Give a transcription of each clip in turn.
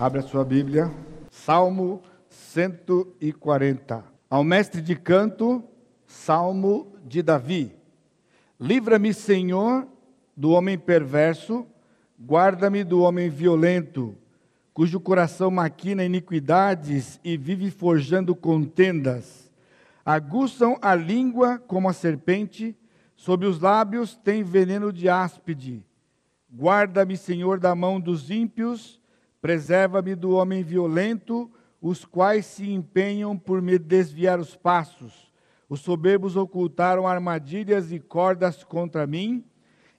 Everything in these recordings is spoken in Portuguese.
Abra sua Bíblia. Salmo 140. Ao mestre de canto, Salmo de Davi. Livra-me, Senhor, do homem perverso, guarda-me do homem violento, cujo coração maquina iniquidades e vive forjando contendas. Aguçam a língua como a serpente, sob os lábios tem veneno de áspide. Guarda-me, Senhor, da mão dos ímpios, preserva-me do homem violento, os quais se empenham por me desviar os passos. Os soberbos ocultaram armadilhas e cordas contra mim,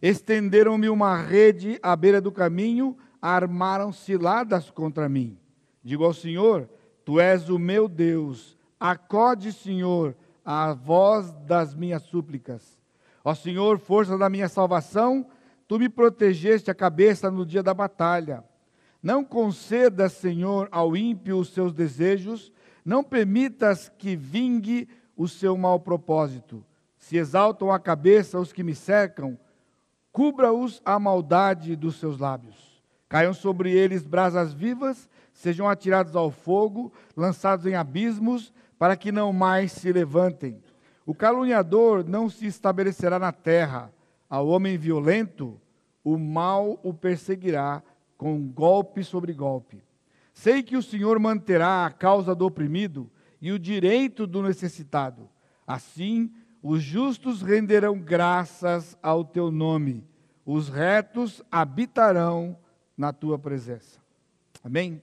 estenderam-me uma rede à beira do caminho, armaram ciladas contra mim. Digo ao Senhor: Tu és o meu Deus, acode, Senhor, a voz das minhas súplicas. Ó Senhor, força da minha salvação, Tu me protegeste a cabeça no dia da batalha. Não concedas, Senhor, ao ímpio os seus desejos, não permitas que vingue o seu mau propósito. Se exaltam a cabeça os que me cercam, cubra-os a maldade dos seus lábios. Caiam sobre eles brasas vivas, sejam atirados ao fogo, lançados em abismos, para que não mais se levantem. O caluniador não se estabelecerá na terra ao homem violento, o mal o perseguirá com golpe sobre golpe. Sei que o Senhor manterá a causa do oprimido e o direito do necessitado. Assim, os justos renderão graças ao teu nome, os retos habitarão na tua presença. Amém?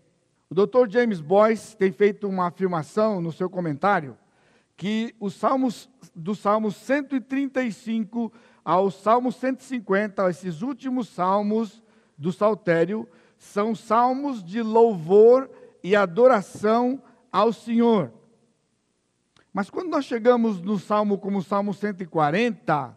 O Dr. James Boyce tem feito uma afirmação no seu comentário que os salmos do Salmo 135 ao Salmo 150, esses últimos salmos do saltério, são salmos de louvor e adoração ao Senhor. Mas quando nós chegamos no salmo como o Salmo 140,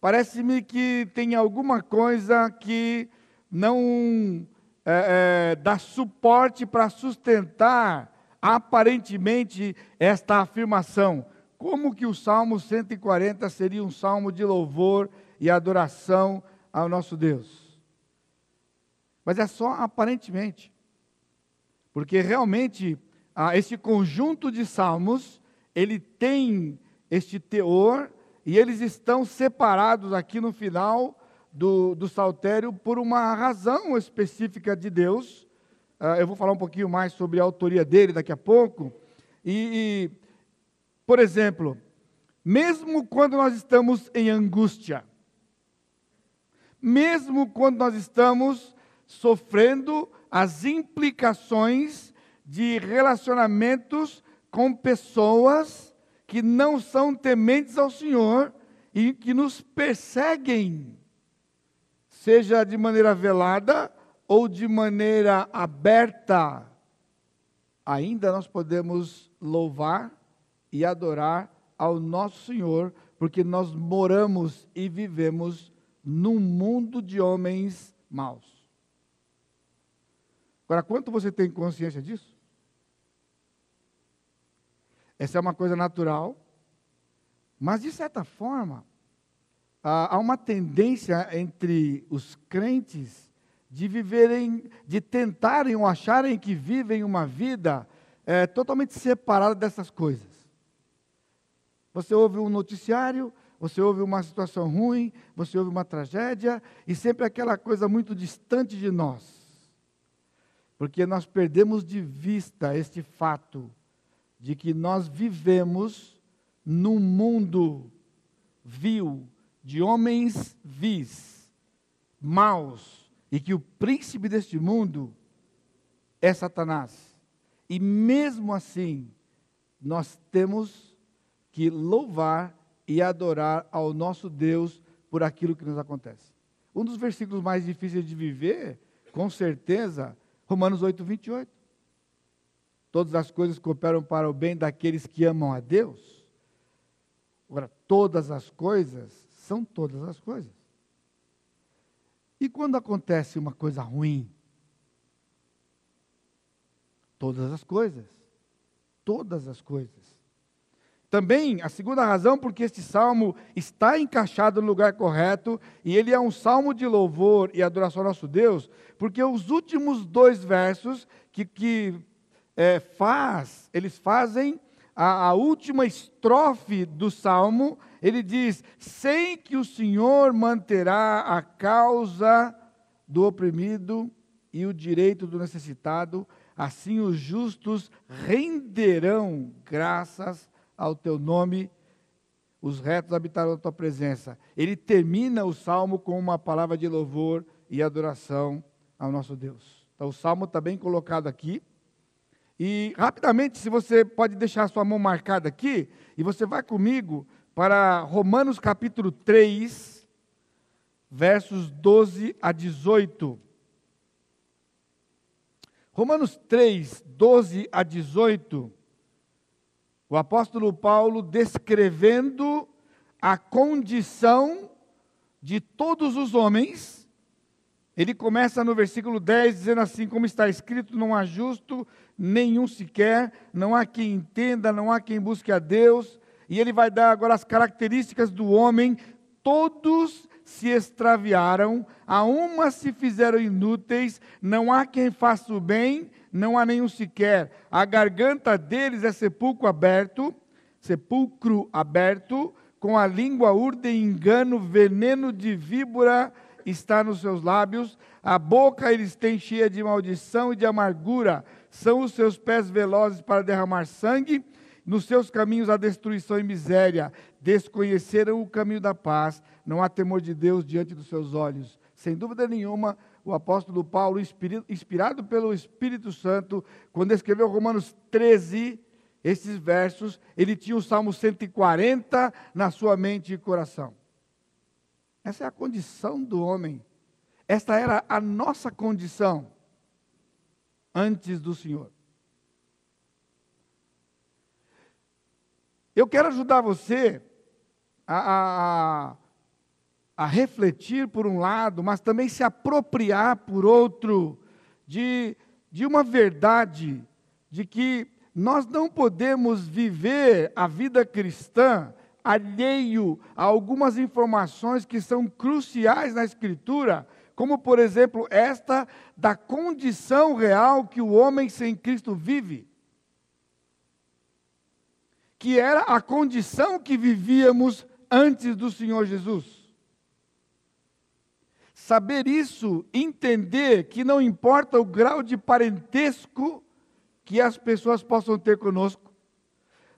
parece-me que tem alguma coisa que não é, é, dá suporte para sustentar aparentemente esta afirmação. Como que o Salmo 140 seria um salmo de louvor e adoração ao nosso Deus? Mas é só aparentemente. Porque realmente ah, esse conjunto de salmos, ele tem este teor e eles estão separados aqui no final do, do saltério por uma razão específica de Deus. Ah, eu vou falar um pouquinho mais sobre a autoria dele daqui a pouco. E, e por exemplo, mesmo quando nós estamos em angústia, mesmo quando nós estamos sofrendo as implicações de relacionamentos com pessoas que não são tementes ao Senhor e que nos perseguem, seja de maneira velada ou de maneira aberta, ainda nós podemos louvar e adorar ao nosso Senhor, porque nós moramos e vivemos num mundo de homens maus. Agora, quanto você tem consciência disso? Essa é uma coisa natural, mas de certa forma, há uma tendência entre os crentes de viverem, de tentarem ou acharem que vivem uma vida é, totalmente separada dessas coisas. Você ouve um noticiário, você ouve uma situação ruim, você ouve uma tragédia, e sempre aquela coisa muito distante de nós. Porque nós perdemos de vista este fato de que nós vivemos num mundo vil, de homens vis, maus, e que o príncipe deste mundo é Satanás. E mesmo assim, nós temos que louvar e adorar ao nosso Deus por aquilo que nos acontece. Um dos versículos mais difíceis de viver, com certeza, Romanos 8, 28. Todas as coisas cooperam para o bem daqueles que amam a Deus. Agora, todas as coisas são todas as coisas. E quando acontece uma coisa ruim? Todas as coisas. Todas as coisas. Também, a segunda razão, porque este salmo está encaixado no lugar correto e ele é um salmo de louvor e adoração ao nosso Deus, porque os últimos dois versos que, que é, faz, eles fazem a, a última estrofe do salmo, ele diz: Sei que o Senhor manterá a causa do oprimido e o direito do necessitado, assim os justos renderão graças ao teu nome, os retos habitarão a tua presença. Ele termina o salmo com uma palavra de louvor e adoração ao nosso Deus. Então, o salmo está bem colocado aqui. E rapidamente, se você pode deixar a sua mão marcada aqui, e você vai comigo para Romanos capítulo 3, versos 12 a 18. Romanos 3, 12 a 18. O apóstolo Paulo descrevendo a condição de todos os homens. Ele começa no versículo 10 dizendo assim: Como está escrito, não há justo nenhum sequer, não há quem entenda, não há quem busque a Deus. E ele vai dar agora as características do homem. Todos se extraviaram, a uma se fizeram inúteis, não há quem faça o bem, não há nenhum sequer. A garganta deles é sepulcro aberto, sepulcro aberto, com a língua urde engano, veneno de víbora está nos seus lábios, a boca eles têm cheia de maldição e de amargura, são os seus pés velozes para derramar sangue, nos seus caminhos há destruição e miséria, desconheceram o caminho da paz, não há temor de Deus diante dos seus olhos. Sem dúvida nenhuma, o apóstolo Paulo, inspirado pelo Espírito Santo, quando escreveu Romanos 13, esses versos, ele tinha o Salmo 140 na sua mente e coração. Essa é a condição do homem. Esta era a nossa condição antes do Senhor. Eu quero ajudar você a, a, a refletir por um lado, mas também se apropriar por outro de, de uma verdade de que nós não podemos viver a vida cristã alheio a algumas informações que são cruciais na Escritura, como, por exemplo, esta da condição real que o homem sem Cristo vive, que era a condição que vivíamos antes do Senhor Jesus. Saber isso, entender que não importa o grau de parentesco que as pessoas possam ter conosco,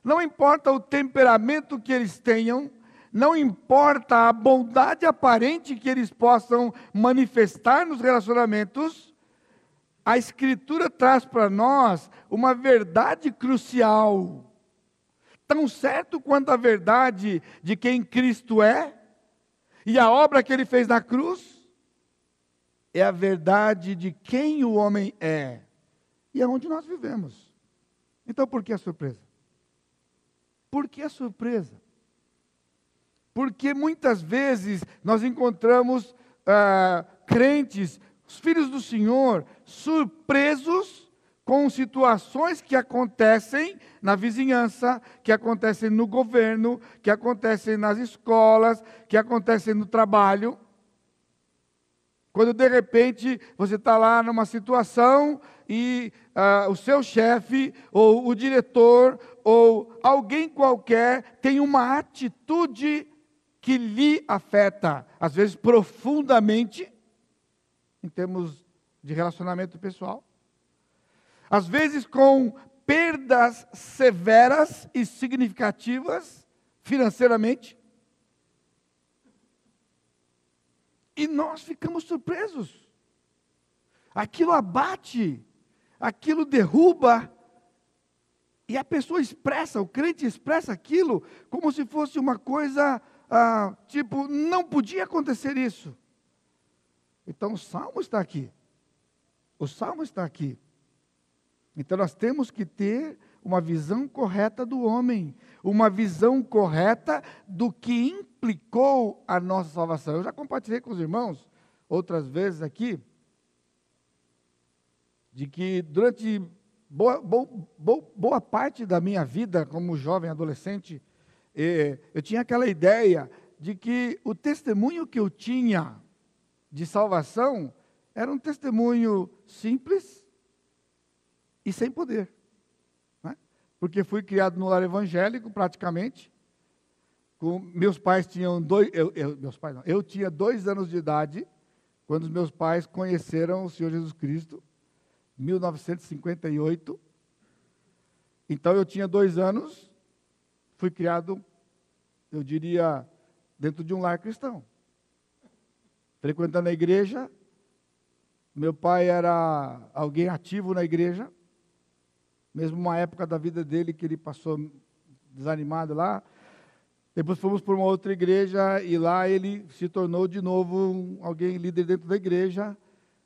não importa o temperamento que eles tenham, não importa a bondade aparente que eles possam manifestar nos relacionamentos, a Escritura traz para nós uma verdade crucial, tão certo quanto a verdade de quem Cristo é e a obra que ele fez na cruz, é a verdade de quem o homem é e é onde nós vivemos. Então, por que a surpresa? Por que a surpresa? Porque muitas vezes nós encontramos ah, crentes, os filhos do Senhor, surpresos com situações que acontecem na vizinhança, que acontecem no governo, que acontecem nas escolas, que acontecem no trabalho. Quando de repente você está lá numa situação e uh, o seu chefe, ou o diretor, ou alguém qualquer tem uma atitude que lhe afeta, às vezes profundamente, em termos de relacionamento pessoal, às vezes com perdas severas e significativas financeiramente, E nós ficamos surpresos. Aquilo abate, aquilo derruba, e a pessoa expressa, o crente expressa aquilo como se fosse uma coisa, ah, tipo, não podia acontecer isso. Então o salmo está aqui. O salmo está aqui. Então nós temos que ter uma visão correta do homem, uma visão correta do que implicou a nossa salvação. Eu já compartilhei com os irmãos outras vezes aqui, de que durante boa, boa, boa parte da minha vida como jovem adolescente, eu tinha aquela ideia de que o testemunho que eu tinha de salvação era um testemunho simples e sem poder. Porque fui criado no lar evangélico, praticamente. Com, meus pais tinham dois. Eu, eu, meus pais não, eu tinha dois anos de idade quando os meus pais conheceram o Senhor Jesus Cristo, 1958. Então eu tinha dois anos, fui criado, eu diria, dentro de um lar cristão. Frequentando a igreja, meu pai era alguém ativo na igreja, mesmo uma época da vida dele que ele passou desanimado lá. Depois fomos para uma outra igreja e lá ele se tornou de novo alguém líder dentro da igreja.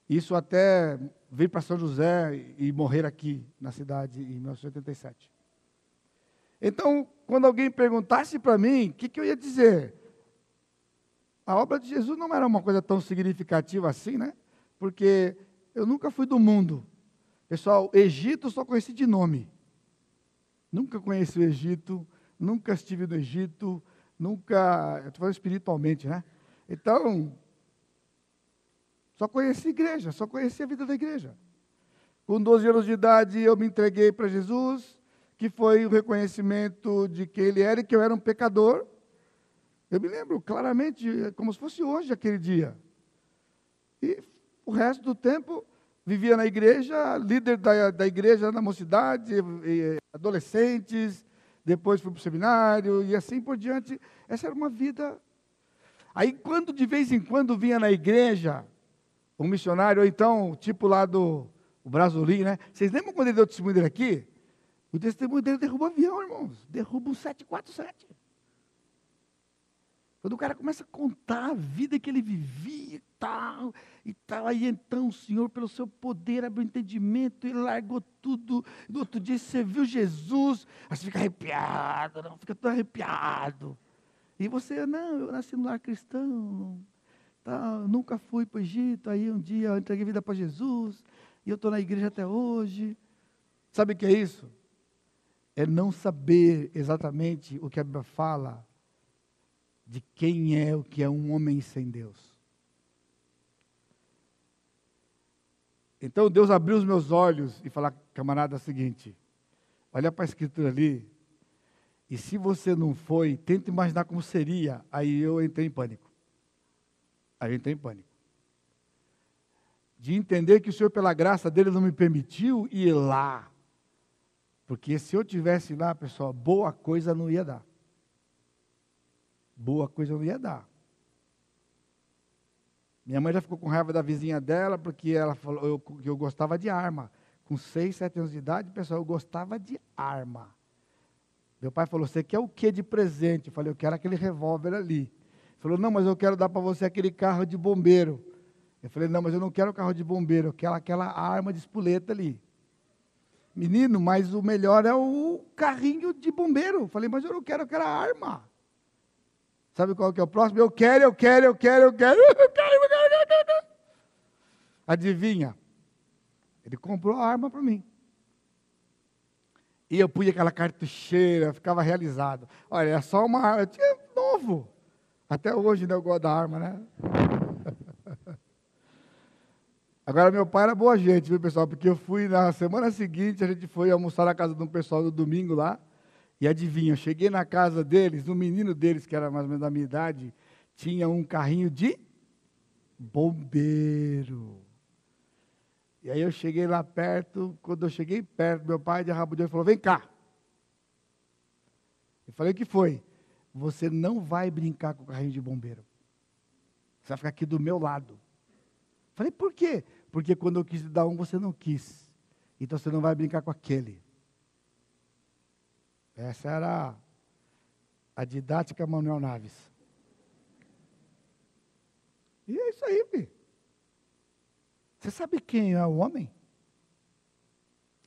Isso até veio para São José e morrer aqui na cidade em 1987. Então, quando alguém perguntasse para mim, o que, que eu ia dizer? A obra de Jesus não era uma coisa tão significativa assim, né? Porque eu nunca fui do mundo. Pessoal, Egito só conheci de nome. Nunca conheci o Egito, nunca estive no Egito, nunca. Estou falando espiritualmente, né? Então, só conheci igreja, só conheci a vida da igreja. Com 12 anos de idade, eu me entreguei para Jesus, que foi o reconhecimento de que ele era e que eu era um pecador. Eu me lembro claramente, como se fosse hoje aquele dia. E o resto do tempo vivia na igreja, líder da, da igreja na mocidade, adolescentes, depois fui para o seminário e assim por diante. Essa era uma vida. Aí, quando de vez em quando vinha na igreja, um missionário, ou então, tipo lá do Brasolim, né? Vocês lembram quando ele deu o testemunho dele aqui? O testemunho dele derruba avião, irmãos. Derruba um 747. Quando o cara começa a contar a vida que ele vivia e tal, e tal, aí então o Senhor, pelo seu poder, abriu entendimento e largou tudo. No outro dia você viu Jesus, aí você fica arrepiado, não, fica todo arrepiado. E você, não, eu nasci no lar cristão, Tá, nunca fui para o Egito, aí um dia eu entreguei vida para Jesus, e eu estou na igreja até hoje. Sabe o que é isso? É não saber exatamente o que a Bíblia fala de quem é o que é um homem sem Deus. Então Deus abriu os meus olhos e falou, camarada, é o seguinte: olha para a escritura ali, e se você não foi, tenta imaginar como seria. Aí eu entrei em pânico. Aí eu entrei em pânico. De entender que o Senhor, pela graça dele, não me permitiu ir lá. Porque se eu tivesse lá, pessoal, boa coisa não ia dar. Boa coisa não ia dar. Minha mãe já ficou com raiva da vizinha dela, porque ela falou eu, que eu gostava de arma. Com seis, sete anos de idade, pessoal, eu gostava de arma. Meu pai falou: Você quer o que de presente? Eu falei: Eu quero aquele revólver ali. Falou, não, mas eu quero dar para você aquele carro de bombeiro. Eu falei, não, mas eu não quero carro de bombeiro, eu quero aquela arma de espoleta ali. Menino, mas o melhor é o carrinho de bombeiro. Eu falei, mas eu não quero aquela arma. Sabe qual que é o próximo? Eu quero, eu quero, eu quero, eu quero, eu quero, eu quero. Adivinha? Ele comprou a arma para mim. E eu pus aquela cartucheira, ficava realizado. Olha, é só uma arma, eu tinha novo. Até hoje né, eu gosto da arma, né? Agora, meu pai era boa gente, viu, pessoal? Porque eu fui na semana seguinte, a gente foi almoçar na casa de um pessoal no domingo lá. E adivinha, eu cheguei na casa deles, um menino deles, que era mais ou menos da minha idade, tinha um carrinho de bombeiro. E aí eu cheguei lá perto, quando eu cheguei perto, meu pai de rabo de olho falou, vem cá. Eu falei, o que foi? você não vai brincar com o carrinho de bombeiro. Você vai ficar aqui do meu lado. Falei, por quê? Porque quando eu quis dar um, você não quis. Então você não vai brincar com aquele. Essa era a didática Manuel Naves. E é isso aí, filho. Você sabe quem é o homem?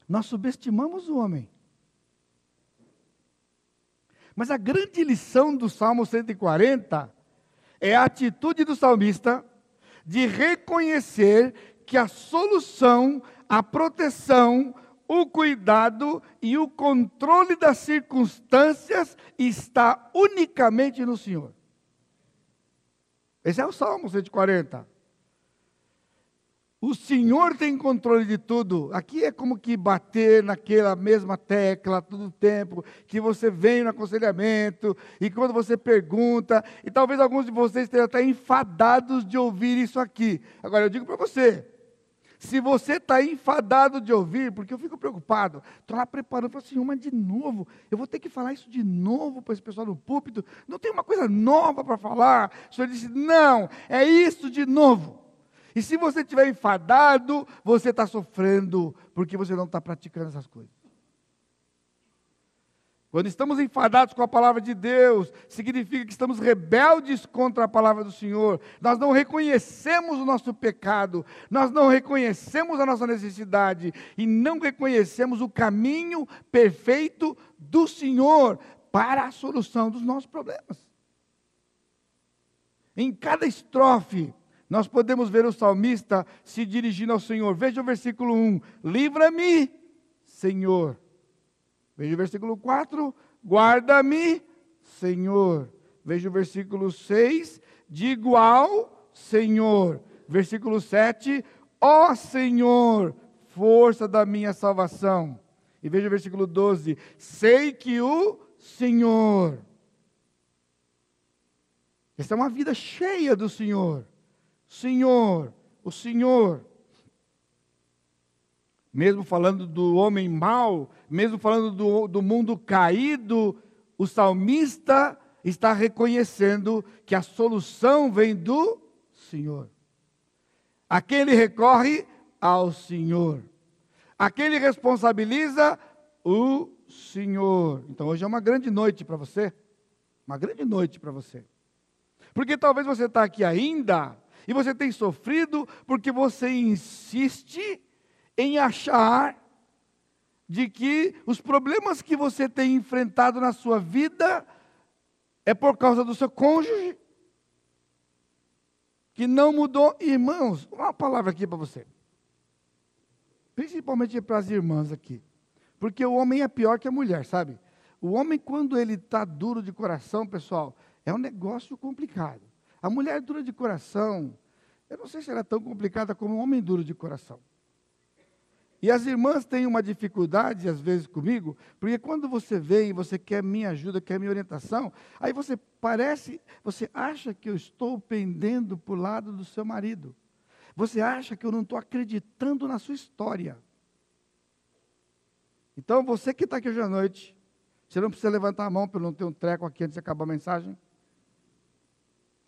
Nós subestimamos o homem. Mas a grande lição do Salmo 140 é a atitude do salmista de reconhecer que a solução, a proteção, o cuidado e o controle das circunstâncias está unicamente no Senhor. Esse é o Salmo 140. O Senhor tem controle de tudo. Aqui é como que bater naquela mesma tecla todo o tempo, que você vem no aconselhamento, e quando você pergunta, e talvez alguns de vocês estejam até enfadados de ouvir isso aqui. Agora, eu digo para você, se você está enfadado de ouvir, porque eu fico preocupado, estou lá preparando, falo assim, mas de novo, eu vou ter que falar isso de novo para esse pessoal no púlpito, não tem uma coisa nova para falar. O Senhor disse, não, é isso de novo. E se você estiver enfadado, você está sofrendo, porque você não está praticando essas coisas. Quando estamos enfadados com a palavra de Deus, significa que estamos rebeldes contra a palavra do Senhor. Nós não reconhecemos o nosso pecado, nós não reconhecemos a nossa necessidade e não reconhecemos o caminho perfeito do Senhor para a solução dos nossos problemas. Em cada estrofe, nós podemos ver o salmista se dirigindo ao Senhor. Veja o versículo 1: Livra-me, Senhor. Veja o versículo 4: Guarda-me, Senhor. Veja o versículo 6: Digo ao Senhor. Versículo 7: Ó Senhor, força da minha salvação. E veja o versículo 12: Sei que o Senhor. Essa é uma vida cheia do Senhor. Senhor, o Senhor. Mesmo falando do homem mau, mesmo falando do, do mundo caído, o salmista está reconhecendo que a solução vem do Senhor. Aquele recorre ao Senhor. Aquele responsabiliza o Senhor. Então hoje é uma grande noite para você. Uma grande noite para você. Porque talvez você está aqui ainda e você tem sofrido porque você insiste em achar de que os problemas que você tem enfrentado na sua vida é por causa do seu cônjuge que não mudou. Irmãos, uma palavra aqui para você. Principalmente para as irmãs aqui. Porque o homem é pior que a mulher, sabe? O homem, quando ele está duro de coração, pessoal, é um negócio complicado. A mulher dura de coração, eu não sei se ela é tão complicada como um homem duro de coração. E as irmãs têm uma dificuldade, às vezes, comigo, porque quando você vem e você quer minha ajuda, quer minha orientação, aí você parece, você acha que eu estou pendendo para o lado do seu marido. Você acha que eu não estou acreditando na sua história. Então, você que está aqui hoje à noite, você não precisa levantar a mão para não ter um treco aqui antes de acabar a mensagem.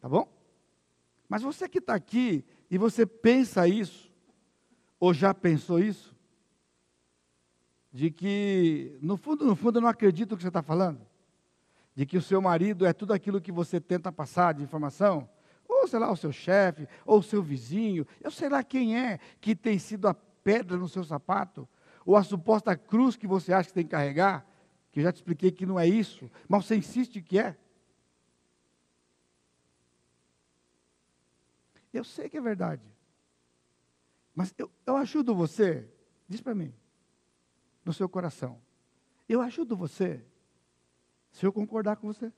Tá bom? Mas você que está aqui e você pensa isso, ou já pensou isso, de que, no fundo, no fundo, eu não acredito no que você está falando, de que o seu marido é tudo aquilo que você tenta passar de informação, ou sei lá, o seu chefe, ou o seu vizinho, eu sei lá quem é que tem sido a pedra no seu sapato, ou a suposta cruz que você acha que tem que carregar, que eu já te expliquei que não é isso, mas você insiste que é. Eu sei que é verdade. Mas eu, eu ajudo você, diz para mim, no seu coração. Eu ajudo você se eu concordar com você.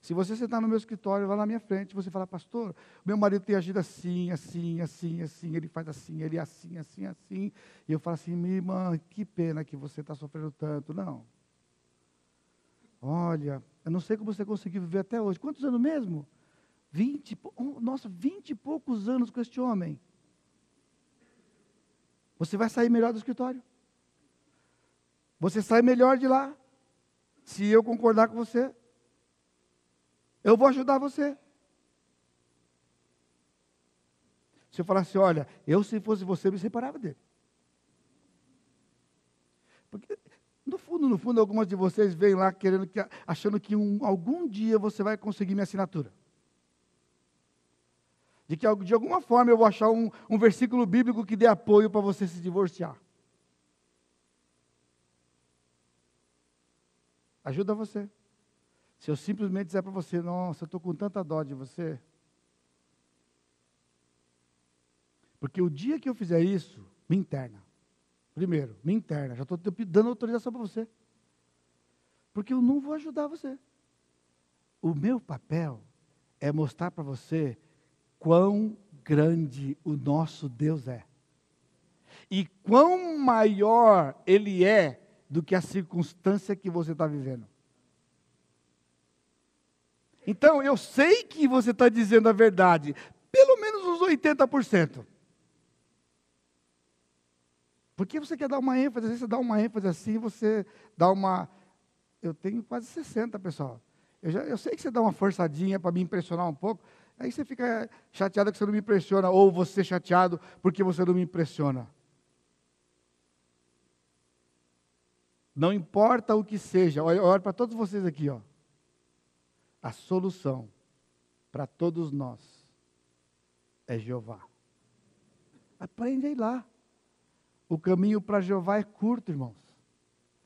Se você sentar no meu escritório, lá na minha frente, você falar, pastor, meu marido tem agido assim, assim, assim, assim, ele faz assim, ele é assim, assim, assim. E eu falo assim, minha irmã, que pena que você está sofrendo tanto. Não. Olha, eu não sei como você conseguiu viver até hoje. Quantos anos mesmo? 20, nossa, vinte e poucos anos com este homem. Você vai sair melhor do escritório. Você sai melhor de lá. Se eu concordar com você. Eu vou ajudar você. Se eu falasse, olha, eu se fosse você, me separava dele. Porque, no fundo, no fundo, algumas de vocês vêm lá querendo que, achando que um, algum dia você vai conseguir minha assinatura de que de alguma forma eu vou achar um, um versículo bíblico que dê apoio para você se divorciar. Ajuda você. Se eu simplesmente disser para você, nossa, eu estou com tanta dó de você. Porque o dia que eu fizer isso, me interna. Primeiro, minha interna. Já estou dando autorização para você. Porque eu não vou ajudar você. O meu papel é mostrar para você quão grande o nosso Deus é. E quão maior Ele é do que a circunstância que você está vivendo. Então, eu sei que você está dizendo a verdade, pelo menos uns 80%. Porque você quer dar uma ênfase, você dá uma ênfase assim, você dá uma. Eu tenho quase 60, pessoal. Eu, já, eu sei que você dá uma forçadinha para me impressionar um pouco, aí você fica chateado que você não me impressiona, ou você chateado porque você não me impressiona. Não importa o que seja, olha, olha para todos vocês aqui, ó. A solução para todos nós é Jeová. Aprende aí lá. O caminho para Jeová é curto, irmãos.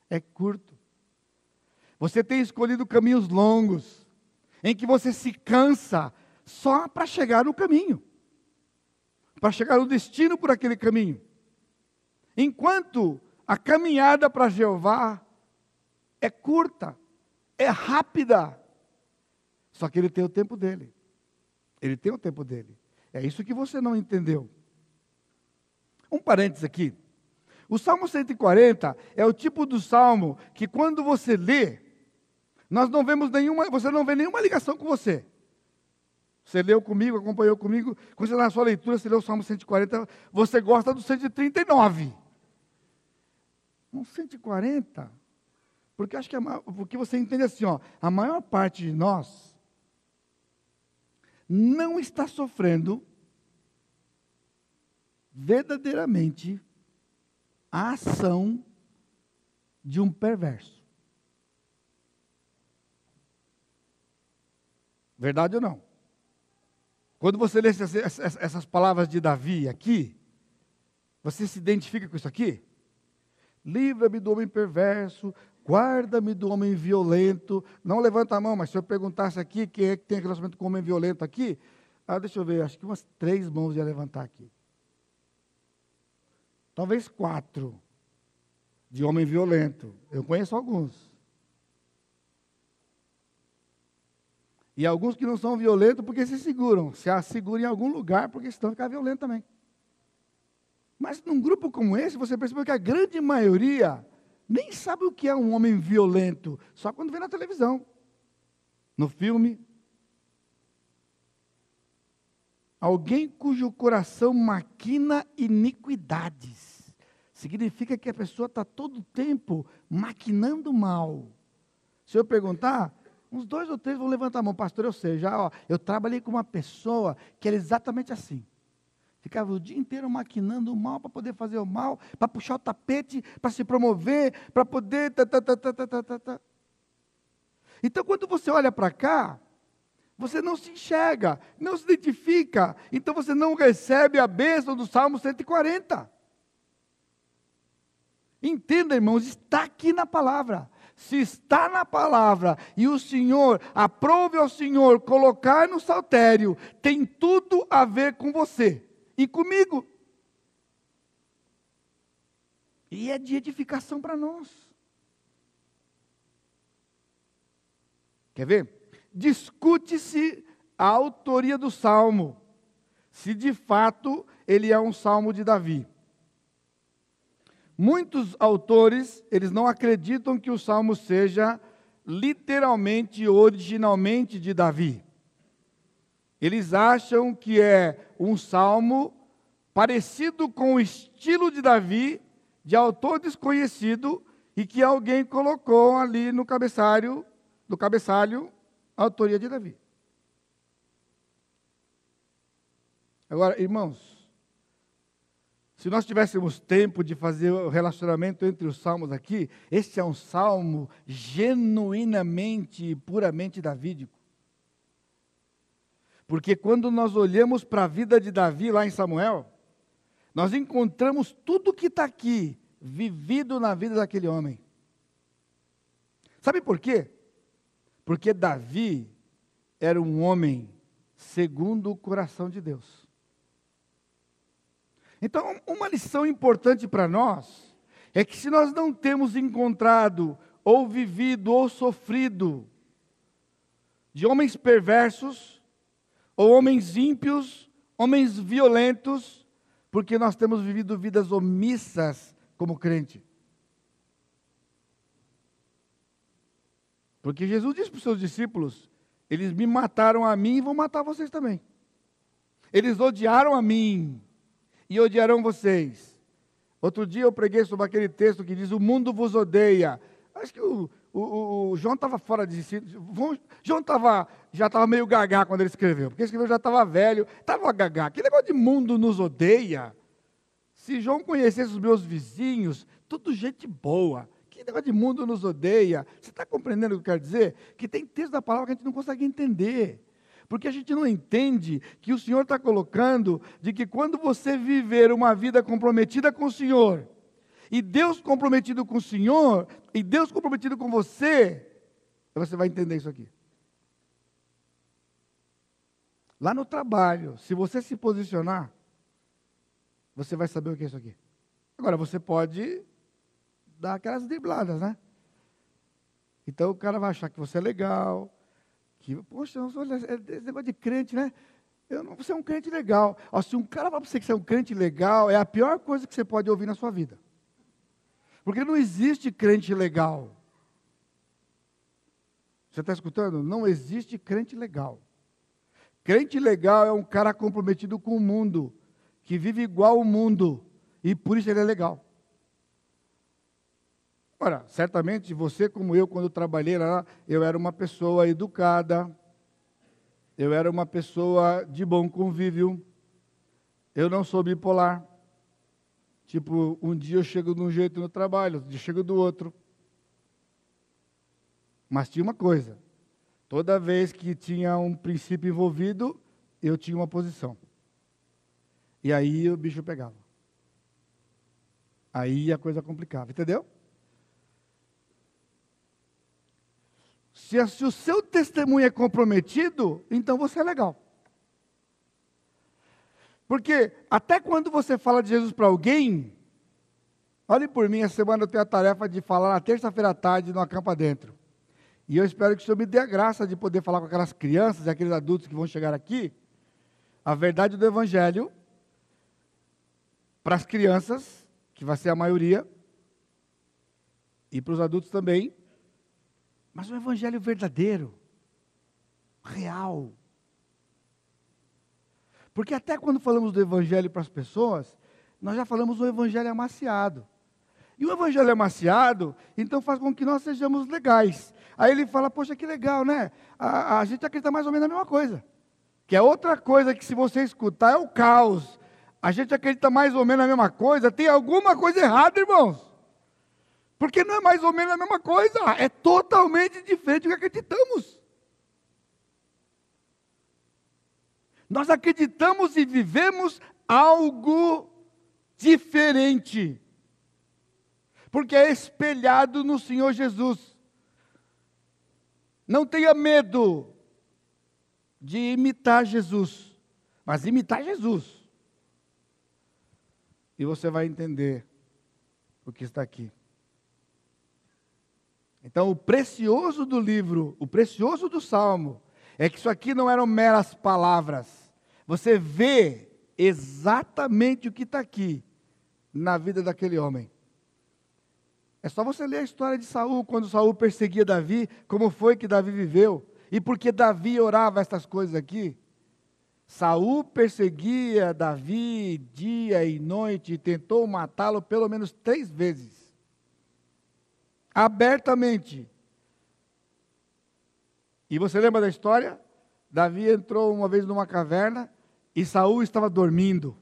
É curto. Você tem escolhido caminhos longos, em que você se cansa só para chegar no caminho, para chegar no destino por aquele caminho. Enquanto a caminhada para Jeová é curta, é rápida. Só que ele tem o tempo dele. Ele tem o tempo dele. É isso que você não entendeu. Um parênteses aqui. O Salmo 140 é o tipo do salmo que quando você lê, nós não vemos nenhuma, você não vê nenhuma ligação com você. Você leu comigo, acompanhou comigo, quando você na sua leitura, você leu o Salmo 140, você gosta do 139. Um 140. Porque acho que é, porque você entende assim, ó, a maior parte de nós não está sofrendo verdadeiramente a ação de um perverso. Verdade ou não? Quando você lê essas, essas palavras de Davi aqui, você se identifica com isso aqui? Livra-me do homem perverso, guarda-me do homem violento. Não levanta a mão, mas se eu perguntasse aqui quem é que tem relacionamento com homem violento aqui, ah, deixa eu ver, acho que umas três mãos ia levantar aqui. Talvez quatro de homem violento. Eu conheço alguns. E alguns que não são violentos porque se seguram. Se a seguram em algum lugar porque estão ficar violento também. Mas num grupo como esse, você percebeu que a grande maioria nem sabe o que é um homem violento, só quando vê na televisão, no filme. Alguém cujo coração maquina iniquidades. Significa que a pessoa está todo o tempo maquinando mal. Se eu perguntar, uns dois ou três vão levantar a mão, pastor, eu sei, já, ó, eu trabalhei com uma pessoa que era exatamente assim. Ficava o dia inteiro maquinando o mal para poder fazer o mal, para puxar o tapete, para se promover, para poder. Tá, tá, tá. Então, quando você olha para cá, você não se enxerga, não se identifica, então você não recebe a bênção do Salmo 140. Entenda, irmãos, está aqui na palavra. Se está na palavra e o Senhor aprove ao Senhor colocar no saltério, tem tudo a ver com você e comigo. E é de edificação para nós. Quer ver? Discute-se a autoria do salmo, se de fato ele é um salmo de Davi. Muitos autores, eles não acreditam que o salmo seja literalmente, originalmente de Davi. Eles acham que é um salmo parecido com o estilo de Davi, de autor desconhecido, e que alguém colocou ali no cabeçalho, no cabeçalho, a autoria de Davi. Agora, irmãos, se nós tivéssemos tempo de fazer o relacionamento entre os salmos aqui, este é um salmo genuinamente e puramente davídico. Porque quando nós olhamos para a vida de Davi lá em Samuel, nós encontramos tudo que está aqui vivido na vida daquele homem. Sabe por quê? Porque Davi era um homem segundo o coração de Deus. Então, uma lição importante para nós é que se nós não temos encontrado, ou vivido, ou sofrido de homens perversos, ou homens ímpios, homens violentos, porque nós temos vivido vidas omissas como crente. Porque Jesus disse para os seus discípulos: eles me mataram a mim e vão matar vocês também. Eles odiaram a mim e odiarão vocês. Outro dia eu preguei sobre aquele texto que diz: O mundo vos odeia. Acho que o, o, o João estava fora de si. João tava, já estava meio gagá quando ele escreveu, porque ele escreveu já estava velho, estava gagá. Que negócio de mundo nos odeia. Se João conhecesse os meus vizinhos, tudo gente boa. Que negócio de mundo nos odeia. Você está compreendendo o que eu quero dizer? Que tem texto da palavra que a gente não consegue entender. Porque a gente não entende que o Senhor está colocando de que quando você viver uma vida comprometida com o Senhor, e Deus comprometido com o Senhor, e Deus comprometido com você, você vai entender isso aqui. Lá no trabalho, se você se posicionar, você vai saber o que é isso aqui. Agora, você pode dar aquelas dribladas, né? Então o cara vai achar que você é legal, que, poxa, olha, é esse negócio de crente, né? Eu não, você é um crente legal. Ó, se um cara fala para você que você é um crente legal, é a pior coisa que você pode ouvir na sua vida. Porque não existe crente legal. Você está escutando? Não existe crente legal. Crente legal é um cara comprometido com o mundo, que vive igual ao mundo, e por isso ele é legal. Ora, certamente você, como eu, quando trabalhei lá, eu era uma pessoa educada, eu era uma pessoa de bom convívio, eu não sou bipolar. Tipo, um dia eu chego de um jeito no trabalho, outro dia eu chego do outro. Mas tinha uma coisa: toda vez que tinha um princípio envolvido, eu tinha uma posição. E aí o bicho pegava. Aí a coisa complicava, entendeu? Se, se o seu testemunho é comprometido, então você é legal. Porque até quando você fala de Jesus para alguém, olhe por mim, essa semana eu tenho a tarefa de falar na terça-feira à tarde no Acampa Dentro. E eu espero que o Senhor me dê a graça de poder falar com aquelas crianças e aqueles adultos que vão chegar aqui, a verdade do Evangelho, para as crianças, que vai ser a maioria, e para os adultos também, mas um evangelho verdadeiro, real. Porque até quando falamos do evangelho para as pessoas, nós já falamos do evangelho amaciado. E o evangelho amaciado, então faz com que nós sejamos legais. Aí ele fala, poxa, que legal, né? A, a gente acredita mais ou menos na mesma coisa. Que é outra coisa que se você escutar é o caos. A gente acredita mais ou menos na mesma coisa, tem alguma coisa errada, irmãos. Porque não é mais ou menos a mesma coisa, é totalmente diferente do que acreditamos. Nós acreditamos e vivemos algo diferente, porque é espelhado no Senhor Jesus. Não tenha medo de imitar Jesus, mas imitar Jesus. E você vai entender o que está aqui. Então, o precioso do livro, o precioso do salmo, é que isso aqui não eram meras palavras. Você vê exatamente o que está aqui na vida daquele homem. É só você ler a história de Saul, quando Saul perseguia Davi, como foi que Davi viveu, e porque Davi orava estas coisas aqui. Saul perseguia Davi dia e noite e tentou matá-lo pelo menos três vezes abertamente. E você lembra da história? Davi entrou uma vez numa caverna e Saul estava dormindo,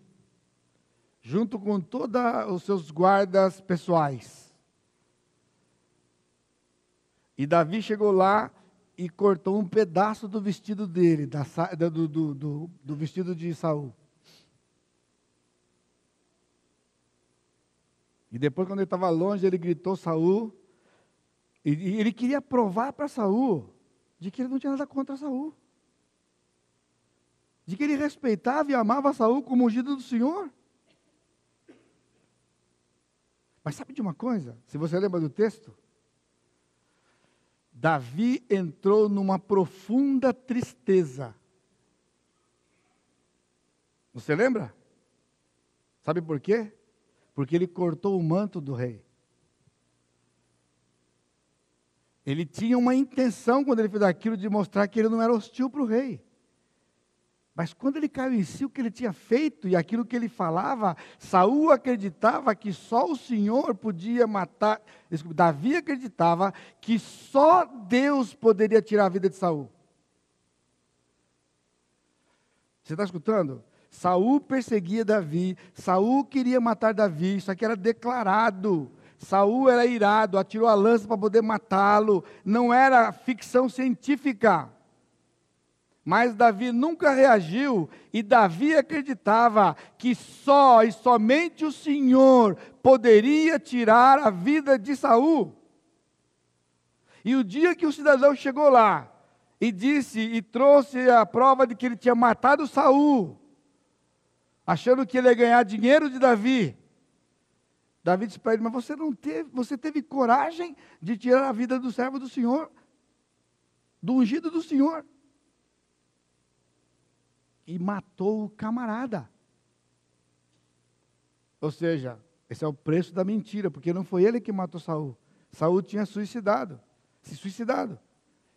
junto com todos os seus guardas pessoais. E Davi chegou lá e cortou um pedaço do vestido dele, da, do, do, do, do vestido de Saul. E depois, quando ele estava longe, ele gritou: Saul, e ele queria provar para Saul de que ele não tinha nada contra Saul. De que ele respeitava e amava Saul como ungido do Senhor. Mas sabe de uma coisa? Se você lembra do texto, Davi entrou numa profunda tristeza. Você lembra? Sabe por quê? Porque ele cortou o manto do rei. Ele tinha uma intenção, quando ele fez aquilo, de mostrar que ele não era hostil para o rei. Mas quando ele caiu em si o que ele tinha feito e aquilo que ele falava, Saul acreditava que só o Senhor podia matar. Desculpa, Davi acreditava que só Deus poderia tirar a vida de Saul. Você está escutando? Saul perseguia Davi, Saul queria matar Davi, isso aqui era declarado. Saul era irado, atirou a lança para poder matá-lo. Não era ficção científica. Mas Davi nunca reagiu e Davi acreditava que só e somente o Senhor poderia tirar a vida de Saul. E o dia que o cidadão chegou lá e disse e trouxe a prova de que ele tinha matado Saul, achando que ele ia ganhar dinheiro de Davi, Davi disse para ele: Mas você não teve, você teve coragem de tirar a vida do servo do Senhor, do ungido do Senhor e matou o camarada. Ou seja, esse é o preço da mentira, porque não foi ele que matou Saul. Saul tinha suicidado, se suicidado.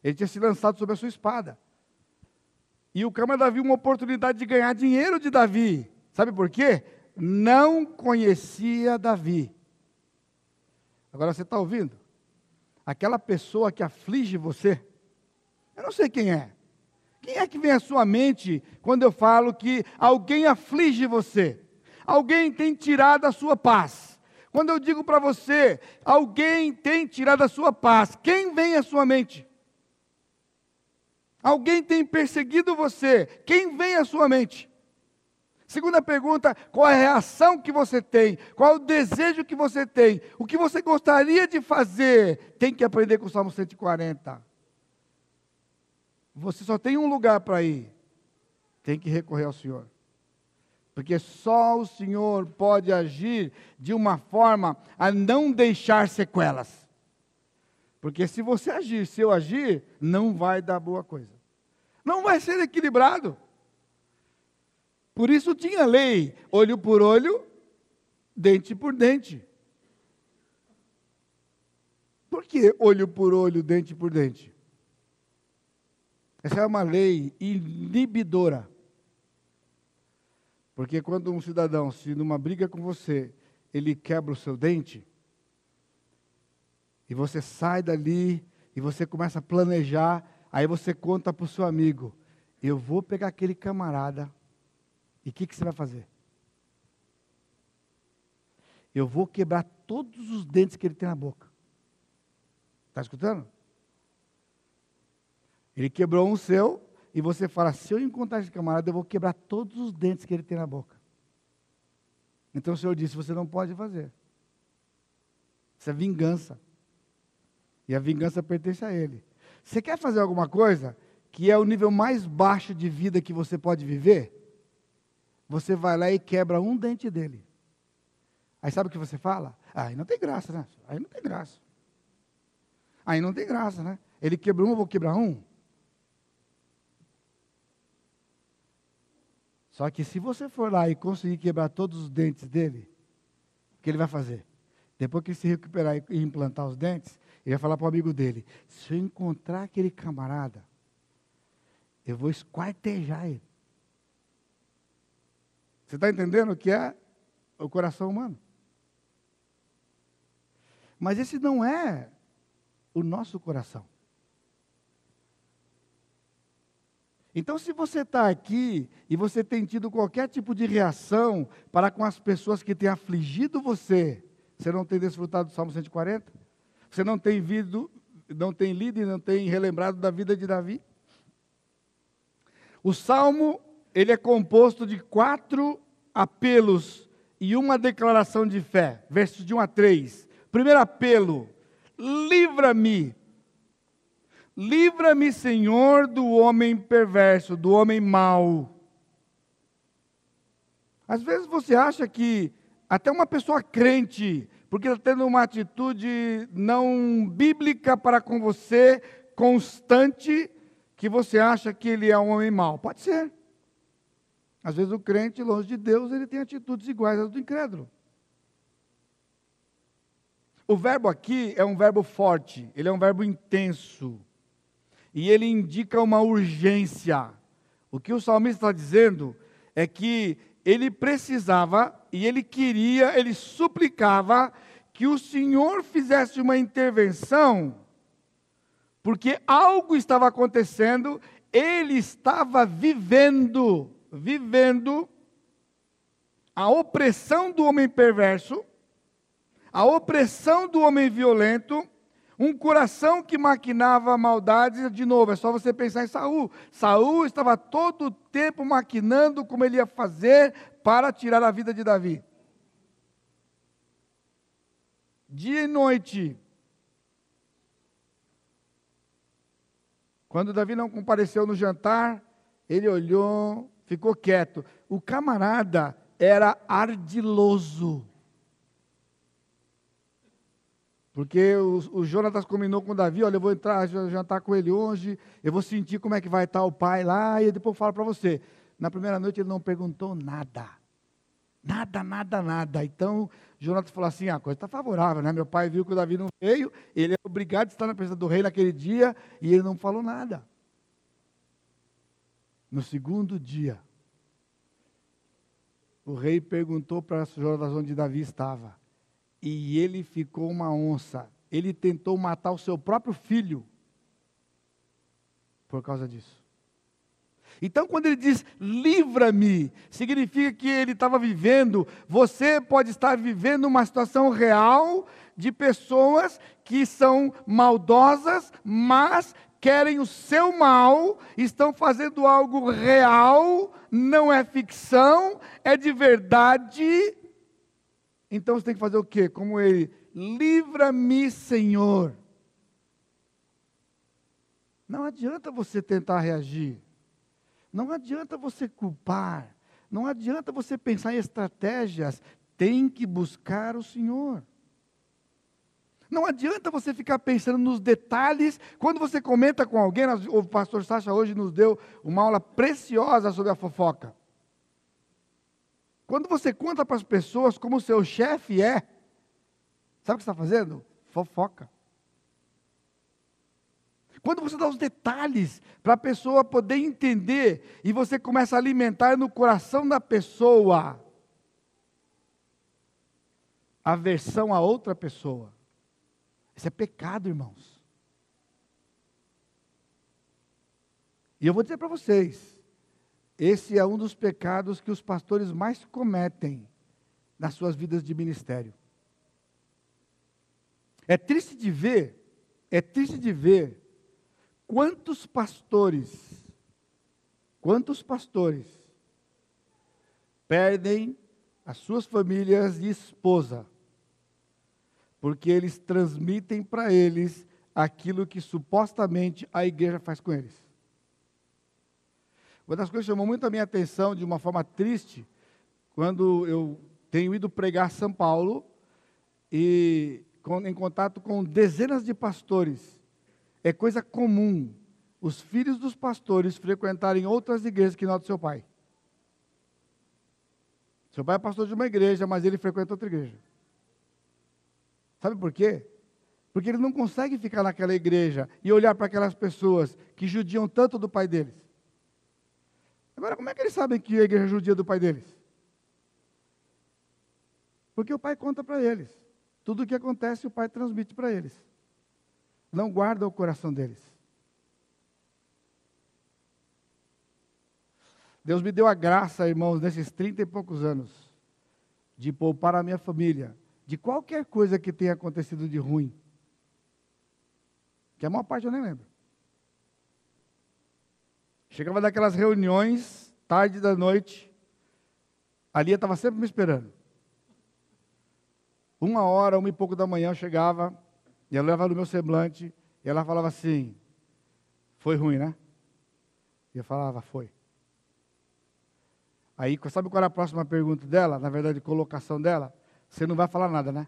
Ele tinha se lançado sobre a sua espada. E o camarada viu uma oportunidade de ganhar dinheiro de Davi. Sabe por quê? Não conhecia Davi. Agora você está ouvindo? Aquela pessoa que aflige você, eu não sei quem é. Quem é que vem à sua mente quando eu falo que alguém aflige você? Alguém tem tirado a sua paz. Quando eu digo para você, alguém tem tirado a sua paz, quem vem à sua mente? Alguém tem perseguido você, quem vem à sua mente? Segunda pergunta: qual a reação que você tem? Qual o desejo que você tem? O que você gostaria de fazer? Tem que aprender com o Salmo 140. Você só tem um lugar para ir. Tem que recorrer ao Senhor. Porque só o Senhor pode agir de uma forma a não deixar sequelas. Porque se você agir, se eu agir, não vai dar boa coisa. Não vai ser equilibrado. Por isso tinha lei, olho por olho, dente por dente. Por que olho por olho, dente por dente? Essa é uma lei inibidora. Porque quando um cidadão, se numa briga com você, ele quebra o seu dente, e você sai dali, e você começa a planejar, aí você conta para o seu amigo: eu vou pegar aquele camarada, e o que, que você vai fazer? Eu vou quebrar todos os dentes que ele tem na boca. Está escutando? Ele quebrou um seu, e você fala: se eu encontrar esse camarada, eu vou quebrar todos os dentes que ele tem na boca. Então o Senhor disse: você não pode fazer. Isso é vingança. E a vingança pertence a Ele. Você quer fazer alguma coisa que é o nível mais baixo de vida que você pode viver? Você vai lá e quebra um dente dele. Aí sabe o que você fala? Aí não tem graça, né? Aí não tem graça. Aí não tem graça, né? Ele quebrou um, eu vou quebrar um. Só que se você for lá e conseguir quebrar todos os dentes dele, o que ele vai fazer? Depois que ele se recuperar e implantar os dentes, ele vai falar para o amigo dele: se eu encontrar aquele camarada, eu vou esquartejar ele. Você está entendendo o que é o coração humano? Mas esse não é o nosso coração. Então, se você está aqui e você tem tido qualquer tipo de reação para com as pessoas que têm afligido você, você não tem desfrutado do Salmo 140? Você não tem, vido, não tem lido e não tem relembrado da vida de Davi? O Salmo, ele é composto de quatro apelos e uma declaração de fé. Versos de 1 a 3. Primeiro apelo: livra-me Livra-me, Senhor, do homem perverso, do homem mau. Às vezes você acha que até uma pessoa crente porque está tendo uma atitude não bíblica para com você, constante, que você acha que ele é um homem mau. Pode ser. Às vezes o crente, longe de Deus, ele tem atitudes iguais às do incrédulo. O verbo aqui é um verbo forte, ele é um verbo intenso. E ele indica uma urgência. O que o salmista está dizendo é que ele precisava e ele queria, ele suplicava que o Senhor fizesse uma intervenção, porque algo estava acontecendo, ele estava vivendo, vivendo a opressão do homem perverso, a opressão do homem violento, um coração que maquinava maldades, de novo, é só você pensar em Saul. Saul estava todo o tempo maquinando como ele ia fazer para tirar a vida de Davi. Dia e noite. Quando Davi não compareceu no jantar, ele olhou, ficou quieto. O camarada era ardiloso. Porque o, o Jonatas combinou com o Davi, olha, eu vou entrar, jantar com ele hoje, eu vou sentir como é que vai estar o pai lá, e depois eu falo para você. Na primeira noite ele não perguntou nada. Nada, nada, nada. Então, Jonatas falou assim: ah, a coisa está favorável, né? Meu pai viu que o Davi não veio, ele é obrigado a estar na presença do rei naquele dia, e ele não falou nada. No segundo dia, o rei perguntou para Jonatas onde Davi estava e ele ficou uma onça. Ele tentou matar o seu próprio filho por causa disso. Então, quando ele diz livra-me, significa que ele estava vivendo, você pode estar vivendo uma situação real de pessoas que são maldosas, mas querem o seu mal, estão fazendo algo real, não é ficção, é de verdade, então você tem que fazer o quê? Como ele, livra-me, Senhor. Não adianta você tentar reagir. Não adianta você culpar. Não adianta você pensar em estratégias. Tem que buscar o Senhor. Não adianta você ficar pensando nos detalhes. Quando você comenta com alguém, o pastor Sacha hoje nos deu uma aula preciosa sobre a fofoca. Quando você conta para as pessoas como o seu chefe é, sabe o que está fazendo? Fofoca. Quando você dá os detalhes para a pessoa poder entender e você começa a alimentar no coração da pessoa aversão a outra pessoa. Isso é pecado, irmãos. E eu vou dizer para vocês, esse é um dos pecados que os pastores mais cometem nas suas vidas de ministério. É triste de ver, é triste de ver quantos pastores, quantos pastores perdem as suas famílias de esposa, porque eles transmitem para eles aquilo que supostamente a igreja faz com eles. Uma das coisas que chamou muito a minha atenção de uma forma triste, quando eu tenho ido pregar São Paulo e com, em contato com dezenas de pastores, é coisa comum os filhos dos pastores frequentarem outras igrejas que não do seu pai. Seu pai é pastor de uma igreja, mas ele frequenta outra igreja. Sabe por quê? Porque ele não consegue ficar naquela igreja e olhar para aquelas pessoas que judiam tanto do pai deles. Agora, como é que eles sabem que a igreja judia do pai deles? Porque o pai conta para eles. Tudo o que acontece, o pai transmite para eles. Não guarda o coração deles. Deus me deu a graça, irmãos, nesses trinta e poucos anos, de poupar a minha família de qualquer coisa que tenha acontecido de ruim. Que a maior parte eu nem lembro. Chegava daquelas reuniões, tarde da noite, a Lia estava sempre me esperando. Uma hora, uma e pouco da manhã eu chegava, e ela levava no meu semblante, e ela falava assim: Foi ruim, né? E eu falava: Foi. Aí, sabe qual era a próxima pergunta dela? Na verdade, colocação dela? Você não vai falar nada, né?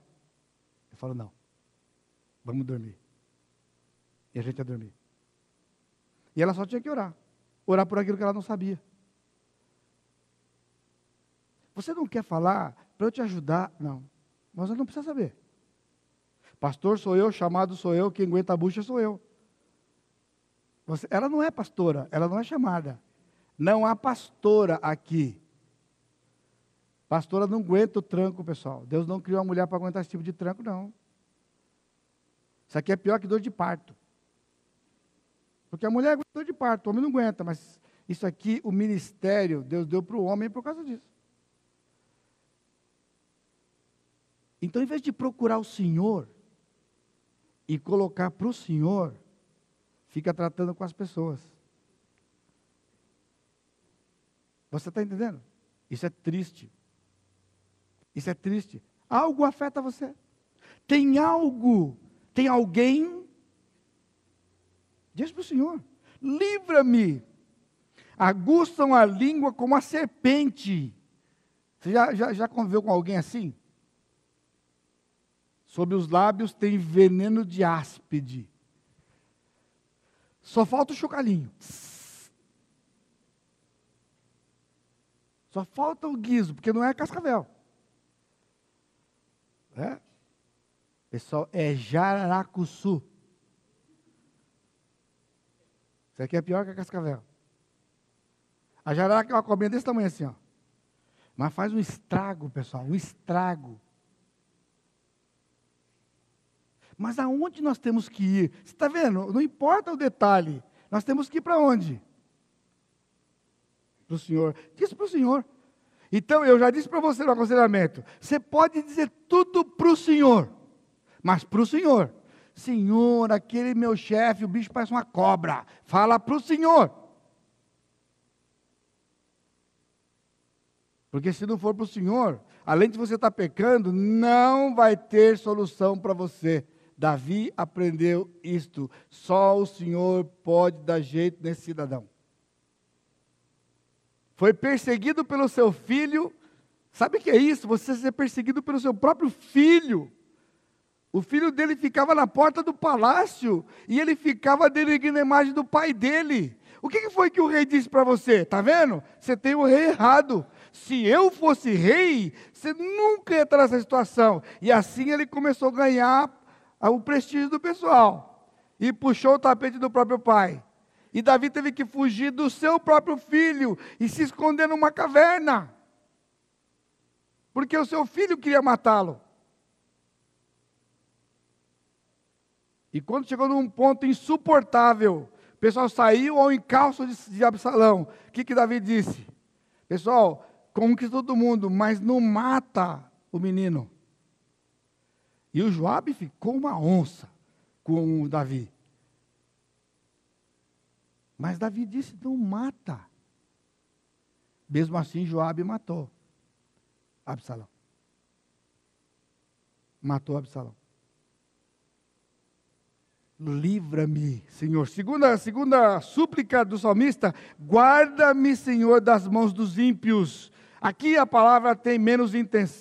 falou: não, vamos dormir. E a gente ia dormir. E ela só tinha que orar. Orar por aquilo que ela não sabia. Você não quer falar para eu te ajudar? Não. Mas não precisa saber. Pastor sou eu, chamado sou eu, quem aguenta a bucha sou eu. Você, ela não é pastora, ela não é chamada. Não há pastora aqui. Pastora não aguenta o tranco, pessoal. Deus não criou uma mulher para aguentar esse tipo de tranco, não. Isso aqui é pior que dor de parto. Porque a mulher aguenta dor de parto, o homem não aguenta, mas isso aqui, o ministério, Deus deu para o homem por causa disso. Então, em vez de procurar o Senhor e colocar para o Senhor, fica tratando com as pessoas. Você está entendendo? Isso é triste. Isso é triste. Algo afeta você. Tem algo, tem alguém. Diz para o Senhor: livra-me. Aguçam a língua como a serpente. Você já, já, já conviveu com alguém assim? Sobre os lábios tem veneno de áspide. Só falta o chocalhinho. Só falta o guiso, porque não é cascavel. É? Pessoal, é jaracuçu. Isso aqui é pior que a cascavel. A jararaca é uma cobrinha desse tamanho assim, ó. Mas faz um estrago, pessoal, um estrago. Mas aonde nós temos que ir? Você está vendo? Não importa o detalhe. Nós temos que ir para onde? Para o Senhor. Diz para o Senhor. Então, eu já disse para você no aconselhamento: você pode dizer tudo para o Senhor, mas para o Senhor. Senhor, aquele meu chefe, o bicho parece uma cobra. Fala para o Senhor. Porque se não for para o Senhor, além de você estar tá pecando, não vai ter solução para você. Davi aprendeu isto. Só o Senhor pode dar jeito nesse cidadão. Foi perseguido pelo seu filho. Sabe o que é isso? Você ser perseguido pelo seu próprio filho. O filho dele ficava na porta do palácio e ele ficava denegrindo a imagem do pai dele. O que foi que o rei disse para você? Tá vendo? Você tem o rei errado. Se eu fosse rei, você nunca ia estar nessa situação. E assim ele começou a ganhar o prestígio do pessoal e puxou o tapete do próprio pai. E Davi teve que fugir do seu próprio filho e se esconder numa caverna. Porque o seu filho queria matá-lo. E quando chegou num ponto insuportável, o pessoal saiu ao encalço de, Absalão. O que, que Davi disse? Pessoal, conquista todo mundo, mas não mata o menino. E o Joabe ficou uma onça com o Davi. Mas Davi disse: não mata. Mesmo assim, Joabe matou Absalão. Matou Absalão. Livra-me, Senhor. Segunda, segunda súplica do salmista: guarda-me, Senhor, das mãos dos ímpios Aqui a palavra tem menos,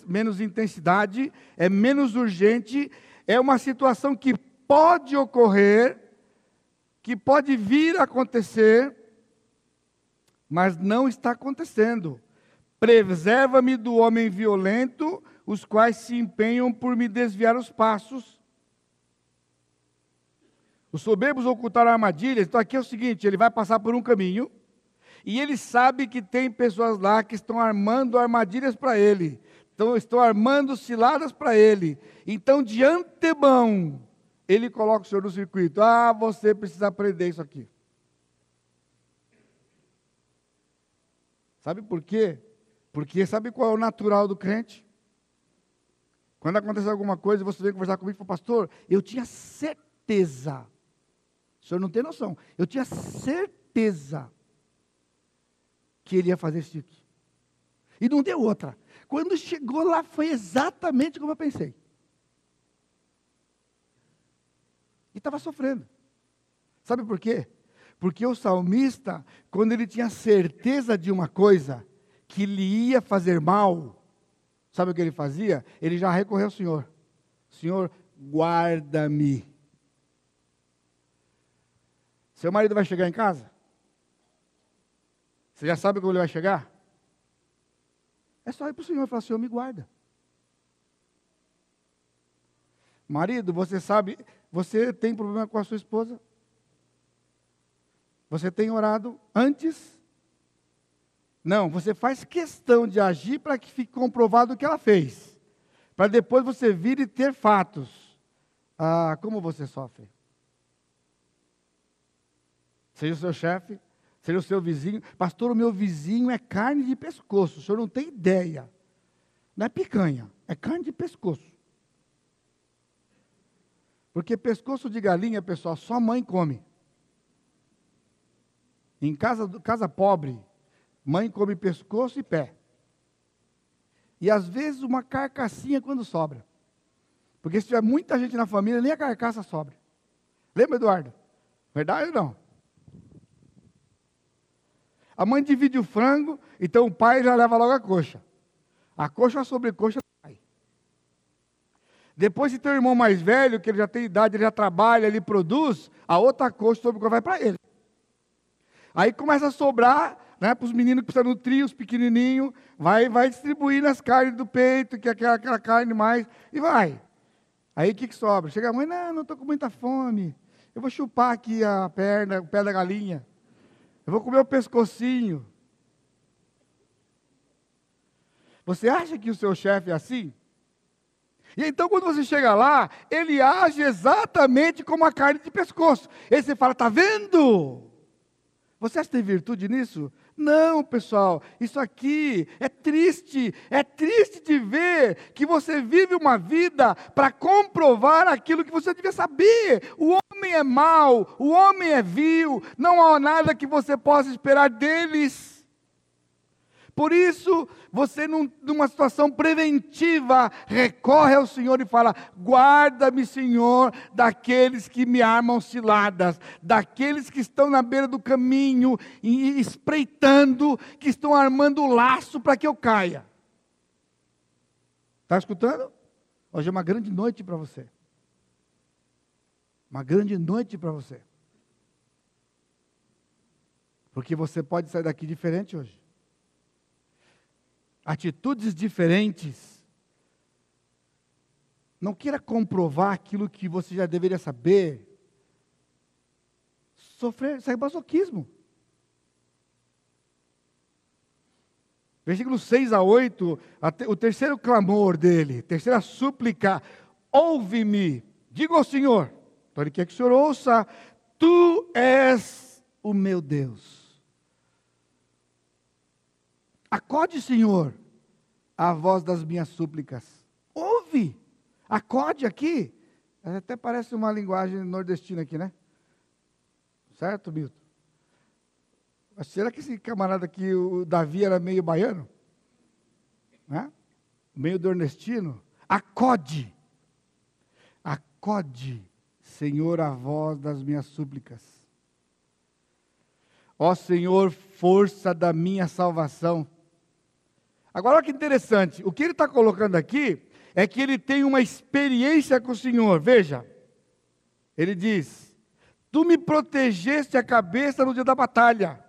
menos intensidade, é menos urgente, é uma situação que pode ocorrer, que pode vir a acontecer, mas não está acontecendo. Preserva-me do homem violento, os quais se empenham por me desviar os passos. Os soberbos ocultaram armadilhas. Então aqui é o seguinte: ele vai passar por um caminho, e ele sabe que tem pessoas lá que estão armando armadilhas para ele, então estão armando ciladas para ele. Então, de antemão, ele coloca o senhor no circuito. Ah, você precisa aprender isso aqui. Sabe por quê? Porque sabe qual é o natural do crente? Quando acontece alguma coisa, você vem conversar comigo e fala, pastor, eu tinha certeza. O senhor não tem noção. Eu tinha certeza que ele ia fazer isso aqui. E não deu outra. Quando chegou lá, foi exatamente como eu pensei. E estava sofrendo. Sabe por quê? Porque o salmista, quando ele tinha certeza de uma coisa, que lhe ia fazer mal, sabe o que ele fazia? Ele já recorreu ao Senhor. Senhor, guarda-me. Seu marido vai chegar em casa? Você já sabe como ele vai chegar? É só ir para o Senhor e falar: Senhor, me guarda. Marido, você sabe, você tem problema com a sua esposa? Você tem orado antes? Não, você faz questão de agir para que fique comprovado o que ela fez. Para depois você vir e ter fatos. Ah, como você sofre? Seja o seu chefe, seja o seu vizinho. Pastor, o meu vizinho é carne de pescoço. O senhor não tem ideia. Não é picanha, é carne de pescoço. Porque pescoço de galinha, pessoal, só mãe come. Em casa, casa pobre, mãe come pescoço e pé. E às vezes uma carcassinha quando sobra. Porque se tiver muita gente na família, nem a carcaça sobra. Lembra, Eduardo? Verdade ou não? A mãe divide o frango, então o pai já leva logo a coxa. A coxa sobre coxa cai. Depois, se tem um irmão mais velho, que ele já tem idade, ele já trabalha, ele produz, a outra coxa sobre coxa vai para ele. Aí começa a sobrar né, para os meninos que precisam nutrir, os pequenininhos, vai, vai distribuindo as carnes do peito, que é aquela, aquela carne mais, e vai. Aí o que, que sobra? Chega a mãe, não, não estou com muita fome. Eu vou chupar aqui a perna, o pé da galinha. Eu vou comer o pescocinho. Você acha que o seu chefe é assim? E então, quando você chega lá, ele age exatamente como a carne de pescoço. Aí você fala, está vendo? Você acha que tem virtude nisso? Não, pessoal, isso aqui é triste, é triste de ver que você vive uma vida para comprovar aquilo que você devia saber. O homem é mau, o homem é vil, não há nada que você possa esperar deles. Por isso, você, num, numa situação preventiva, recorre ao Senhor e fala: guarda-me, Senhor, daqueles que me armam ciladas, daqueles que estão na beira do caminho, e, espreitando, que estão armando o laço para que eu caia. Está escutando? Hoje é uma grande noite para você. Uma grande noite para você. Porque você pode sair daqui diferente hoje atitudes diferentes. Não queira comprovar aquilo que você já deveria saber. Sofrer, isso é masoquismo. Versículos 6 a 8, o terceiro clamor dele, terceira súplica, ouve-me, diga ao Senhor, então ele quer que o Senhor ouça, tu és o meu Deus. Acode, Senhor, a voz das minhas súplicas. Ouve, acode aqui. Até parece uma linguagem nordestina aqui, né? Certo, Milton? Será que esse camarada aqui, o Davi, era meio baiano? Né? Meio nordestino? Acode. Acode, Senhor, a voz das minhas súplicas. Ó Senhor, força da minha salvação Agora, olha que interessante, o que ele está colocando aqui é que ele tem uma experiência com o Senhor. Veja, ele diz: Tu me protegeste a cabeça no dia da batalha.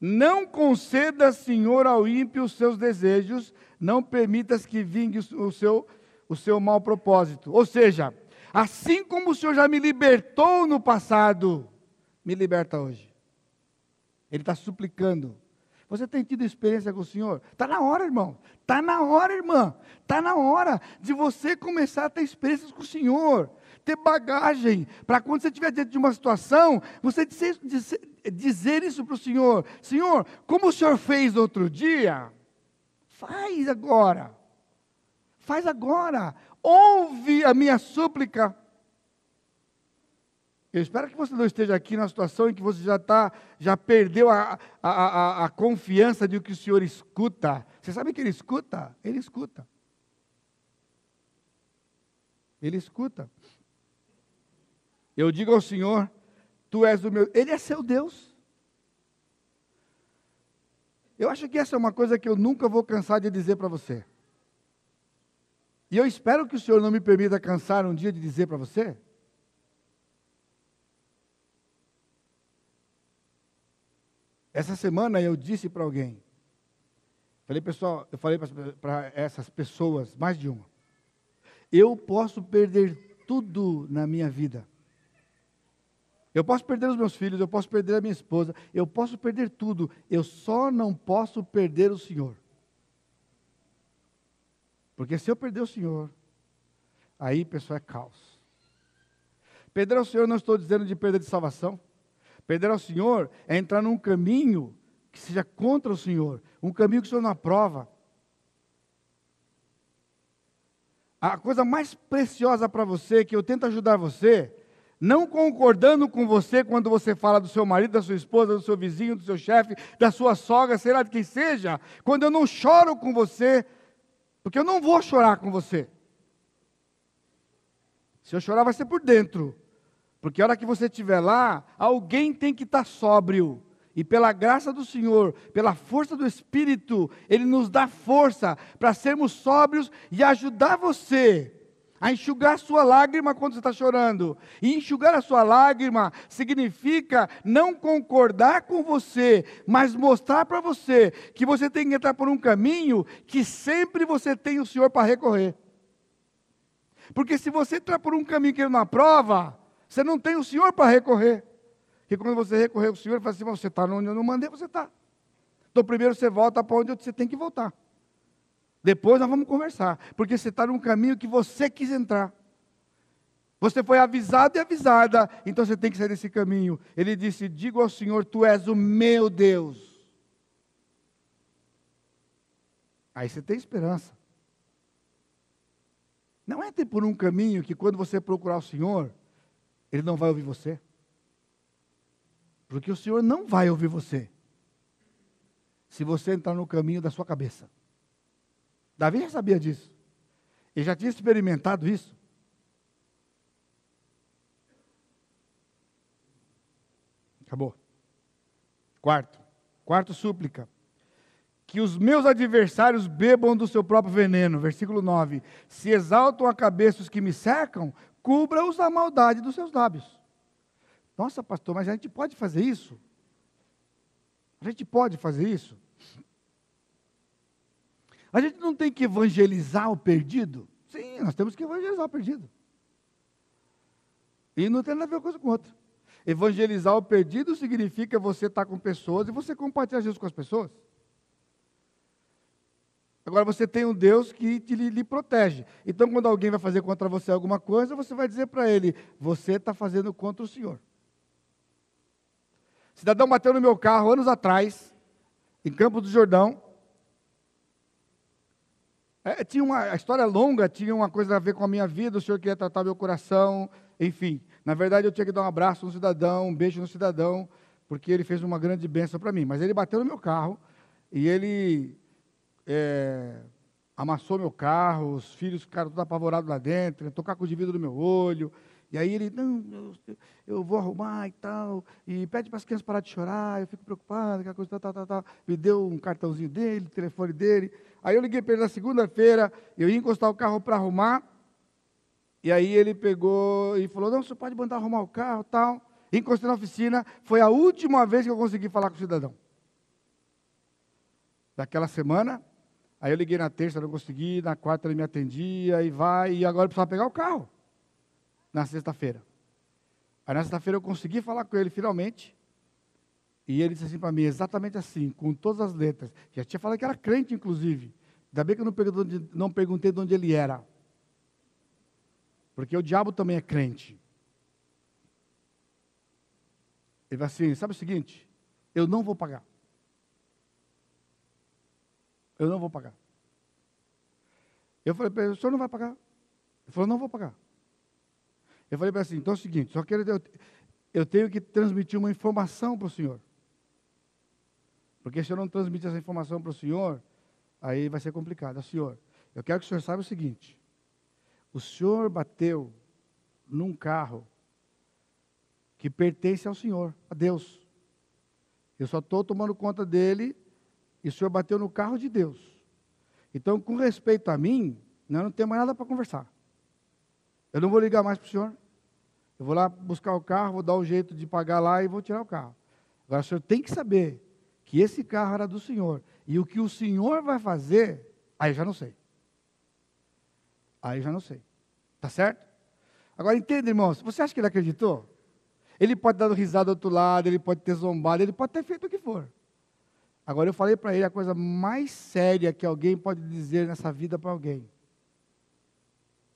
Não concedas, Senhor, ao ímpio os seus desejos, não permitas que vingue o seu, o seu mau propósito. Ou seja, assim como o Senhor já me libertou no passado, me liberta hoje. Ele está suplicando você tem tido experiência com o Senhor? Está na hora, irmão. Está na hora, irmã. Está na hora de você começar a ter experiências com o Senhor. Ter bagagem. Para quando você estiver diante de uma situação, você dizer, dizer, dizer isso para o Senhor. Senhor, como o Senhor fez outro dia, faz agora. Faz agora. Ouve a minha súplica eu espero que você não esteja aqui na situação em que você já está, já perdeu a, a, a, a confiança de que o Senhor escuta. Você sabe que Ele escuta? Ele escuta. Ele escuta. Eu digo ao Senhor, Tu és o meu. Ele é seu Deus. Eu acho que essa é uma coisa que eu nunca vou cansar de dizer para você. E eu espero que o Senhor não me permita cansar um dia de dizer para você. Essa semana eu disse para alguém, falei pessoal, eu falei para essas pessoas, mais de uma, eu posso perder tudo na minha vida. Eu posso perder os meus filhos, eu posso perder a minha esposa, eu posso perder tudo, eu só não posso perder o Senhor. Porque se eu perder o Senhor, aí, pessoal, é caos. Perder ao Senhor não estou dizendo de perda de salvação. Perder ao Senhor é entrar num caminho que seja contra o Senhor, um caminho que o Senhor não aprova. A coisa mais preciosa para você, que eu tento ajudar você, não concordando com você quando você fala do seu marido, da sua esposa, do seu vizinho, do seu chefe, da sua sogra, sei lá de quem seja, quando eu não choro com você, porque eu não vou chorar com você. Se eu chorar, vai ser por dentro. Porque a hora que você estiver lá, alguém tem que estar sóbrio. E pela graça do Senhor, pela força do Espírito, Ele nos dá força para sermos sóbrios e ajudar você a enxugar a sua lágrima quando você está chorando. E enxugar a sua lágrima significa não concordar com você, mas mostrar para você que você tem que entrar por um caminho que sempre você tem o Senhor para recorrer. Porque se você entrar por um caminho que ele não aprova, você não tem o Senhor para recorrer. Porque quando você recorrer ao Senhor, ele fala assim: você está onde eu não mandei, você está. Então primeiro você volta para onde você tem que voltar. Depois nós vamos conversar, porque você está num caminho que você quis entrar. Você foi avisado e avisada, então você tem que sair desse caminho. Ele disse: Digo ao Senhor, tu és o meu Deus. Aí você tem esperança. Não entre por um caminho que quando você procurar o Senhor, Ele não vai ouvir você. Porque o Senhor não vai ouvir você. Se você entrar no caminho da sua cabeça. Davi já sabia disso. Ele já tinha experimentado isso. Acabou. Quarto. Quarto súplica. Que os meus adversários bebam do seu próprio veneno. Versículo 9. Se exaltam a cabeça os que me cercam, cubra-os da maldade dos seus lábios. Nossa, pastor, mas a gente pode fazer isso? A gente pode fazer isso? A gente não tem que evangelizar o perdido? Sim, nós temos que evangelizar o perdido. E não tem nada a ver uma coisa com outra. Evangelizar o perdido significa você estar com pessoas e você compartilhar Jesus com as pessoas. Agora você tem um Deus que te, lhe, lhe protege. Então, quando alguém vai fazer contra você alguma coisa, você vai dizer para ele: Você está fazendo contra o Senhor. Cidadão bateu no meu carro anos atrás, em Campos do Jordão, é, tinha uma a história longa, tinha uma coisa a ver com a minha vida, o senhor queria tratar meu coração, enfim. Na verdade, eu tinha que dar um abraço no cidadão, um beijo no cidadão, porque ele fez uma grande bênção para mim. Mas ele bateu no meu carro e ele é, amassou meu carro, os filhos ficaram todos apavorados lá dentro, tocar com o vidro no meu olho. E aí ele, não, eu, eu, vou arrumar e tal, e pede para as crianças parar de chorar, eu fico preocupado, aquela coisa, tal, tal, tal, tal. Me deu um cartãozinho dele, telefone dele. Aí eu liguei para ele na segunda-feira, eu ia encostar o carro para arrumar, e aí ele pegou e falou, não, você pode mandar arrumar o carro tal. Encostei na oficina, foi a última vez que eu consegui falar com o cidadão. Daquela semana, aí eu liguei na terça, não consegui, na quarta ele me atendia, e vai, e agora eu precisava pegar o carro na sexta-feira. Aí na sexta-feira eu consegui falar com ele finalmente. E ele disse assim para mim, exatamente assim, com todas as letras. Já tinha falado que era crente, inclusive. Ainda bem que eu não perguntei, não perguntei de onde ele era. Porque o diabo também é crente. Ele vai assim, sabe o seguinte? Eu não vou pagar. Eu não vou pagar. Eu falei para ele, o senhor não vai pagar? Ele falou, não vou pagar. Eu falei para ele assim, então é o seguinte, só quero, eu, eu tenho que transmitir uma informação para o senhor. Porque se eu não transmitir essa informação para o senhor, aí vai ser complicado. Senhor, eu quero que o senhor saiba o seguinte: o senhor bateu num carro que pertence ao senhor, a Deus. Eu só estou tomando conta dele e o senhor bateu no carro de Deus. Então, com respeito a mim, Não, não tenho mais nada para conversar. Eu não vou ligar mais para o senhor. Eu vou lá buscar o carro, vou dar um jeito de pagar lá e vou tirar o carro. Agora, o senhor tem que saber que esse carro era do senhor. E o que o senhor vai fazer, aí já não sei. Aí já não sei. Tá certo? Agora entenda, irmãos, você acha que ele acreditou? Ele pode dar risada do outro lado, ele pode ter zombado, ele pode ter feito o que for. Agora eu falei para ele a coisa mais séria que alguém pode dizer nessa vida para alguém.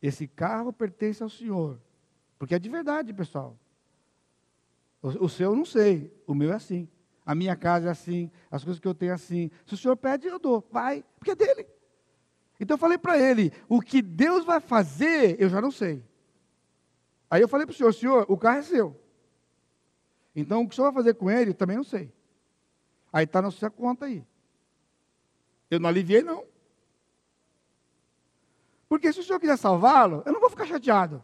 Esse carro pertence ao Senhor. Porque é de verdade, pessoal. O, o seu eu não sei, o meu é assim. A minha casa é assim, as coisas que eu tenho é assim. Se o senhor pede, eu dou. Vai, porque é dele. Então eu falei para ele: o que Deus vai fazer, eu já não sei. Aí eu falei para o senhor: senhor, o carro é seu. Então o que o senhor vai fazer com ele, também não sei. Aí está na sua conta aí. Eu não aliviei, não. Porque se o senhor quiser salvá-lo, eu não vou ficar chateado.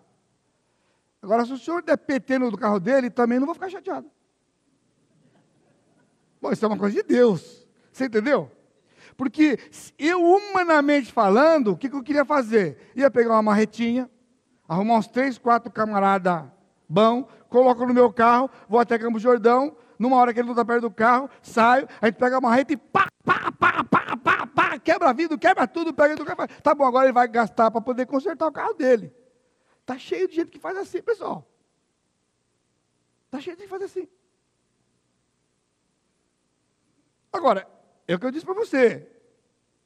Agora, se o senhor der PT no carro dele, também não vou ficar chateado. Bom, isso é uma coisa de Deus. Você entendeu? Porque eu, humanamente falando, o que, que eu queria fazer? Ia pegar uma marretinha, arrumar uns três, quatro camaradas bom, coloco no meu carro, vou até Campo Jordão, numa hora que ele não está perto do carro, saio, a gente pega a marreta e pá, pá, pá, pá, pá, pá, quebra vidro, quebra tudo, pega do carro. Tá bom, agora ele vai gastar para poder consertar o carro dele. Está cheio de gente que faz assim, pessoal. Está cheio de gente que faz assim. Agora, é o que eu disse para você.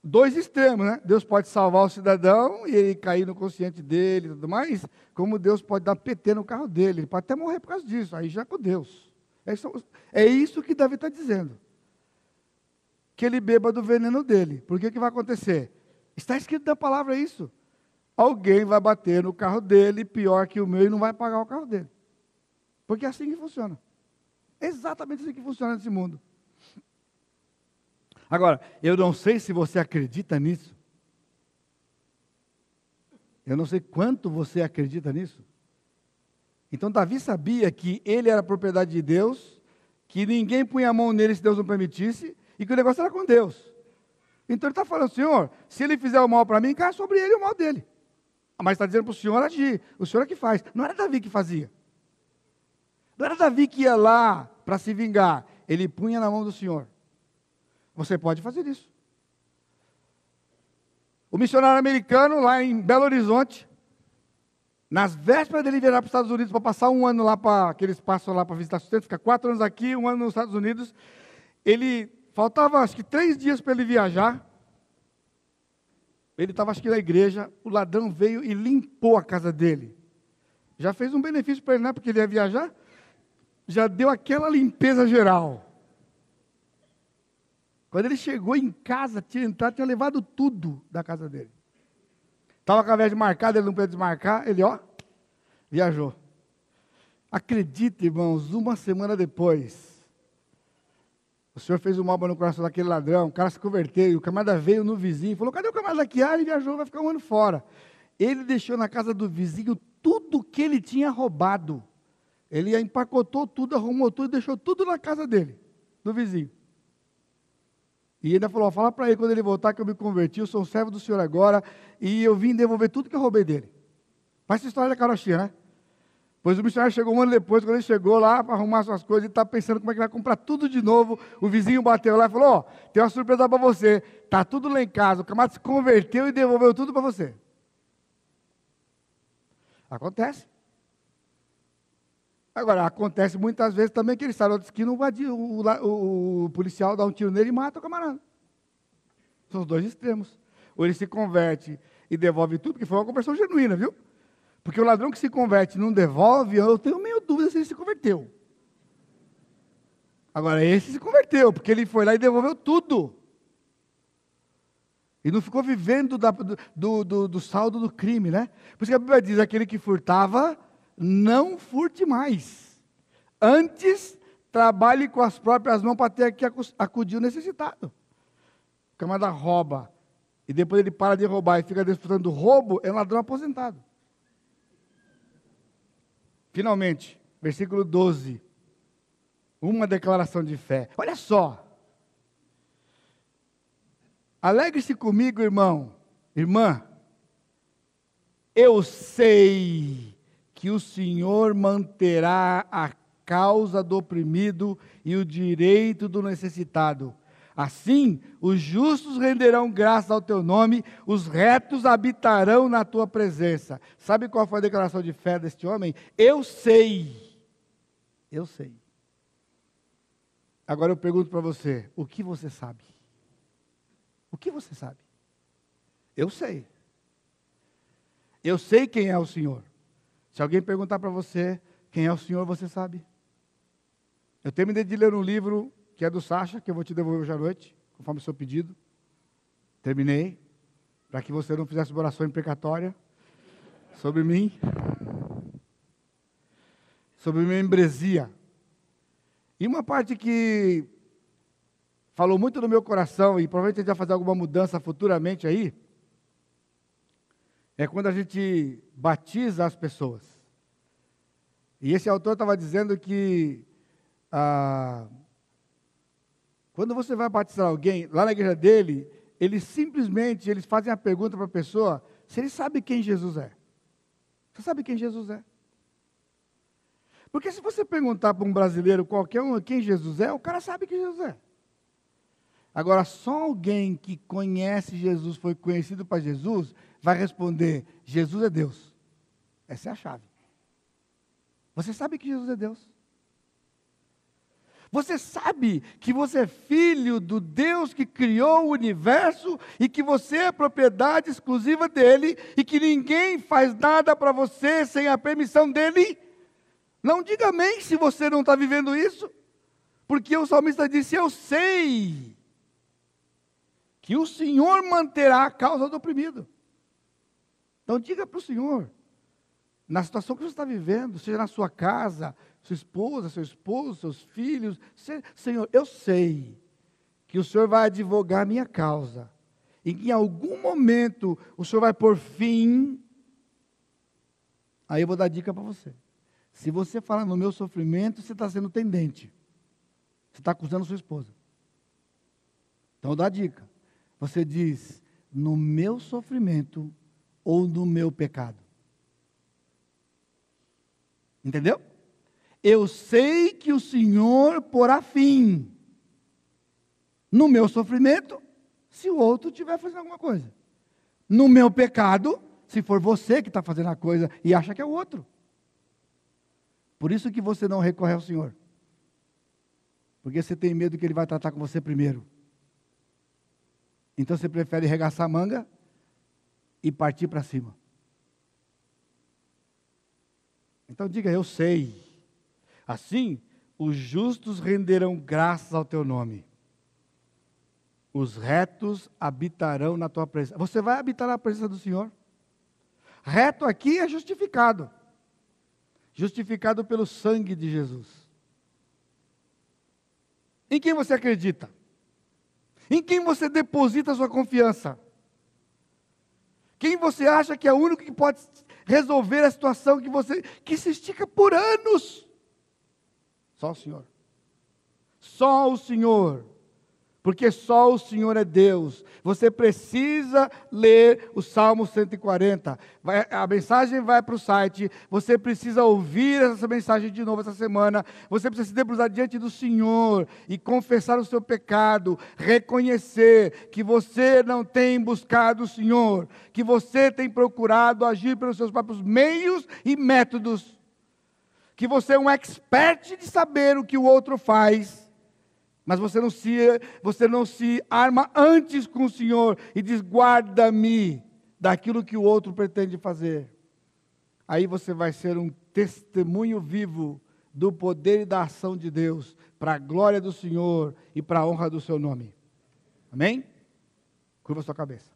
Dois extremos, né? Deus pode salvar o cidadão e ele cair no consciente dele e tudo mais, como Deus pode dar PT no carro dele. Ele pode até morrer por causa disso, aí já é com Deus. É isso, é isso que Davi está dizendo. Que ele beba do veneno dele. Por que, que vai acontecer? Está escrito na palavra isso. Alguém vai bater no carro dele, pior que o meu, e não vai pagar o carro dele. Porque é assim que funciona. É exatamente assim que funciona nesse mundo. Agora, eu não sei se você acredita nisso. Eu não sei quanto você acredita nisso. Então, Davi sabia que ele era propriedade de Deus, que ninguém punha a mão nele se Deus não permitisse, e que o negócio era com Deus. Então, ele está falando, Senhor, se ele fizer o mal para mim, cai sobre ele o mal dele. Mas está dizendo para o Senhor agir. O Senhor é que faz. Não era Davi que fazia. Não era Davi que ia lá para se vingar. Ele punha na mão do Senhor. Você pode fazer isso. O missionário americano, lá em Belo Horizonte, nas vésperas dele viajar para os Estados Unidos para passar um ano lá para aquele espaço lá para visitar sustento, ficar quatro anos aqui, um ano nos Estados Unidos, ele faltava acho que três dias para ele viajar. Ele estava acho que na igreja, o ladrão veio e limpou a casa dele. Já fez um benefício para ele, não é porque ele ia viajar? Já deu aquela limpeza geral. Quando ele chegou em casa, tinha entrado, tinha levado tudo da casa dele. Estava com a viagem marcada, ele não podia desmarcar, ele, ó, viajou. Acredite, irmãos, uma semana depois, o senhor fez um mal no coração daquele ladrão, o cara se converteu, e o camarada veio no vizinho, falou, cadê o camarada aqui? Ah, ele viajou, vai ficar um ano fora. Ele deixou na casa do vizinho tudo que ele tinha roubado. Ele empacotou tudo, arrumou tudo, deixou tudo na casa dele, do vizinho. E ainda falou: fala para ele quando ele voltar que eu me converti, eu sou servo do Senhor agora, e eu vim devolver tudo que eu roubei dele. Faz essa história da carochinha, né? Pois o missionário chegou um ano depois, quando ele chegou lá para arrumar suas coisas, ele está pensando como é que vai comprar tudo de novo. O vizinho bateu lá e falou: Ó, oh, tem uma surpresa para você. Está tudo lá em casa. O camarada se converteu e devolveu tudo para você. Acontece. Agora, acontece muitas vezes também que ele sai outra esquina, o, o, o, policial dá um tiro nele e mata o camarada. São os dois extremos. Ou ele se converte e devolve tudo, que foi uma conversão genuína, viu? Porque o ladrão que se converte e não devolve, eu tenho meio dúvida se ele se converteu. Agora, esse se converteu, porque ele foi lá e devolveu tudo. E não ficou vivendo da, do, do, do saldo do crime, né? Por isso que a Bíblia diz: aquele que furtava, não furte mais. Antes, trabalhe com as próprias mãos para ter que acudir o necessitado. O camarada rouba, e depois ele para de roubar e fica desfrutando do roubo, é um ladrão aposentado. Finalmente, versículo 12. Uma declaração de fé. Olha só. Alegre-se comigo, irmão, irmã, Eu sei que o Senhor manterá a causa do oprimido e o direito do necessitado. Assim, os justos renderão graças ao teu nome, os retos habitarão na tua presença. Sabe qual foi a declaração de fé deste homem? Eu sei. Eu sei. Agora eu pergunto para você: o que você sabe? O que você sabe? Eu sei. Eu sei quem é o Senhor. Se alguém perguntar para você quem é o Senhor, você sabe. Eu terminei de ler um livro que é do Sacha, que eu vou te devolver hoje à noite, conforme o seu pedido. Terminei, para que você não fizesse uma oração imprecatória sobre mim, sobre minha embresia. E uma parte que falou muito no meu coração, e provavelmente a gente vai fazer alguma mudança futuramente aí, é quando a gente batiza as pessoas. E esse autor estava dizendo que ah, quando você vai batizar alguém, lá na igreja dele, eles simplesmente eles fazem a pergunta para a pessoa se ele sabe quem Jesus é. Você sabe quem Jesus é? Porque se você perguntar para um brasileiro qualquer um quem Jesus é, o cara sabe quem Jesus é. Agora, só alguém que conhece Jesus, foi conhecido para Jesus, vai responder: Jesus é Deus. Essa é a chave. Você sabe que Jesus é Deus. Você sabe que você é filho do Deus que criou o universo e que você é propriedade exclusiva dele e que ninguém faz nada para você sem a permissão dele? Não diga amém se você não está vivendo isso, porque o salmista disse: Eu sei que o Senhor manterá a causa do oprimido. Então diga para o Senhor, na situação que você está vivendo, seja na sua casa, sua esposa, seu esposo, seus filhos, Senhor, eu sei que o Senhor vai advogar a minha causa, e que em algum momento o Senhor vai pôr fim. Aí eu vou dar dica para você. Se você fala no meu sofrimento, você está sendo tendente. Você está acusando sua esposa. Então dou a dica. Você diz, no meu sofrimento ou no meu pecado. Entendeu? Eu sei que o Senhor porá fim no meu sofrimento, se o outro estiver fazendo alguma coisa. No meu pecado, se for você que está fazendo a coisa e acha que é o outro. Por isso que você não recorre ao Senhor. Porque você tem medo que Ele vai tratar com você primeiro. Então você prefere regaçar a manga e partir para cima. Então diga, eu sei. Assim, os justos renderão graças ao teu nome. Os retos habitarão na tua presença. Você vai habitar na presença do Senhor? Reto aqui é justificado. Justificado pelo sangue de Jesus. Em quem você acredita? Em quem você deposita sua confiança? Quem você acha que é o único que pode resolver a situação que você que se estica por anos? Só o Senhor. Só o Senhor porque só o Senhor é Deus. Você precisa ler o Salmo 140. Vai, a mensagem vai para o site. Você precisa ouvir essa mensagem de novo essa semana. Você precisa se debruçar diante do Senhor e confessar o seu pecado. Reconhecer que você não tem buscado o Senhor, que você tem procurado agir pelos seus próprios meios e métodos. Que você é um expert de saber o que o outro faz mas você não se, você não se arma antes com o Senhor e diz: guarda-me daquilo que o outro pretende fazer. Aí você vai ser um testemunho vivo do poder e da ação de Deus, para a glória do Senhor e para a honra do seu nome. Amém? Curva sua cabeça.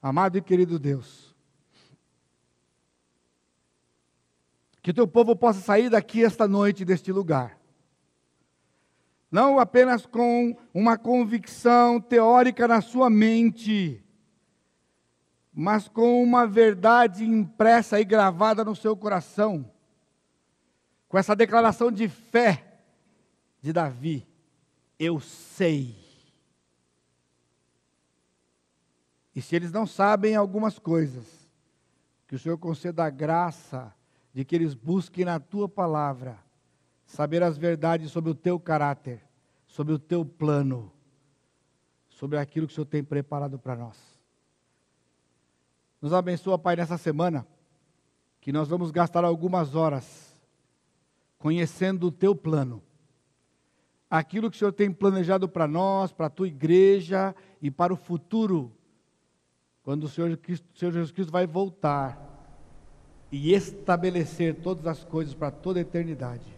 Amado e querido Deus, que o teu povo possa sair daqui esta noite deste lugar não apenas com uma convicção teórica na sua mente, mas com uma verdade impressa e gravada no seu coração, com essa declaração de fé de Davi: Eu sei. E se eles não sabem algumas coisas, Que o Senhor conceda a graça de que eles busquem na tua palavra saber as verdades sobre o teu caráter, sobre o teu plano, sobre aquilo que o Senhor tem preparado para nós. Nos abençoa, Pai, nessa semana, que nós vamos gastar algumas horas conhecendo o teu plano. Aquilo que o Senhor tem planejado para nós, para a tua igreja e para o futuro, quando o Senhor, o Senhor Jesus Cristo vai voltar e estabelecer todas as coisas para toda a eternidade.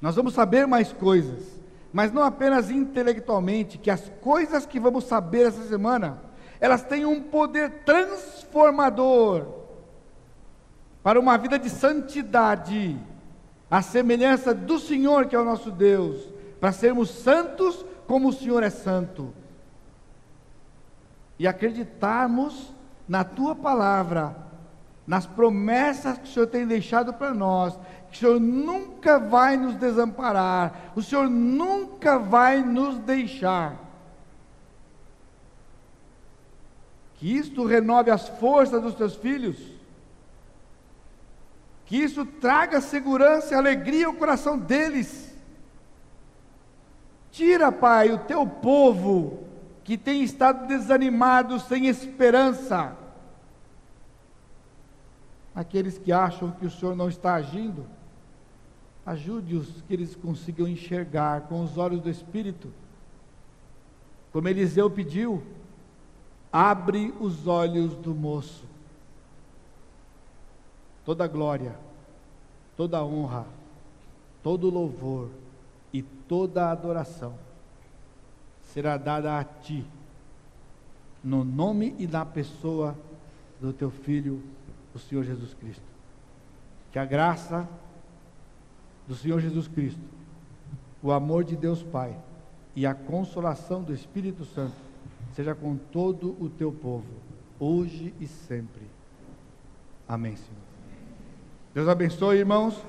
Nós vamos saber mais coisas, mas não apenas intelectualmente, que as coisas que vamos saber essa semana, elas têm um poder transformador para uma vida de santidade, a semelhança do Senhor que é o nosso Deus, para sermos santos como o Senhor é santo. E acreditarmos na tua palavra, nas promessas que o Senhor tem deixado para nós, o Senhor nunca vai nos desamparar, o Senhor nunca vai nos deixar. Que isto renove as forças dos teus filhos, que isso traga segurança e alegria ao coração deles. Tira, Pai, o teu povo que tem estado desanimado, sem esperança, aqueles que acham que o Senhor não está agindo, ajude-os que eles consigam enxergar com os olhos do Espírito. Como Eliseu pediu, abre os olhos do moço. Toda glória, toda honra, todo louvor e toda adoração será dada a ti, no nome e na pessoa do teu Filho o Senhor Jesus Cristo. Que a graça do Senhor Jesus Cristo, o amor de Deus Pai e a consolação do Espírito Santo seja com todo o teu povo, hoje e sempre. Amém, Senhor. Deus abençoe, irmãos.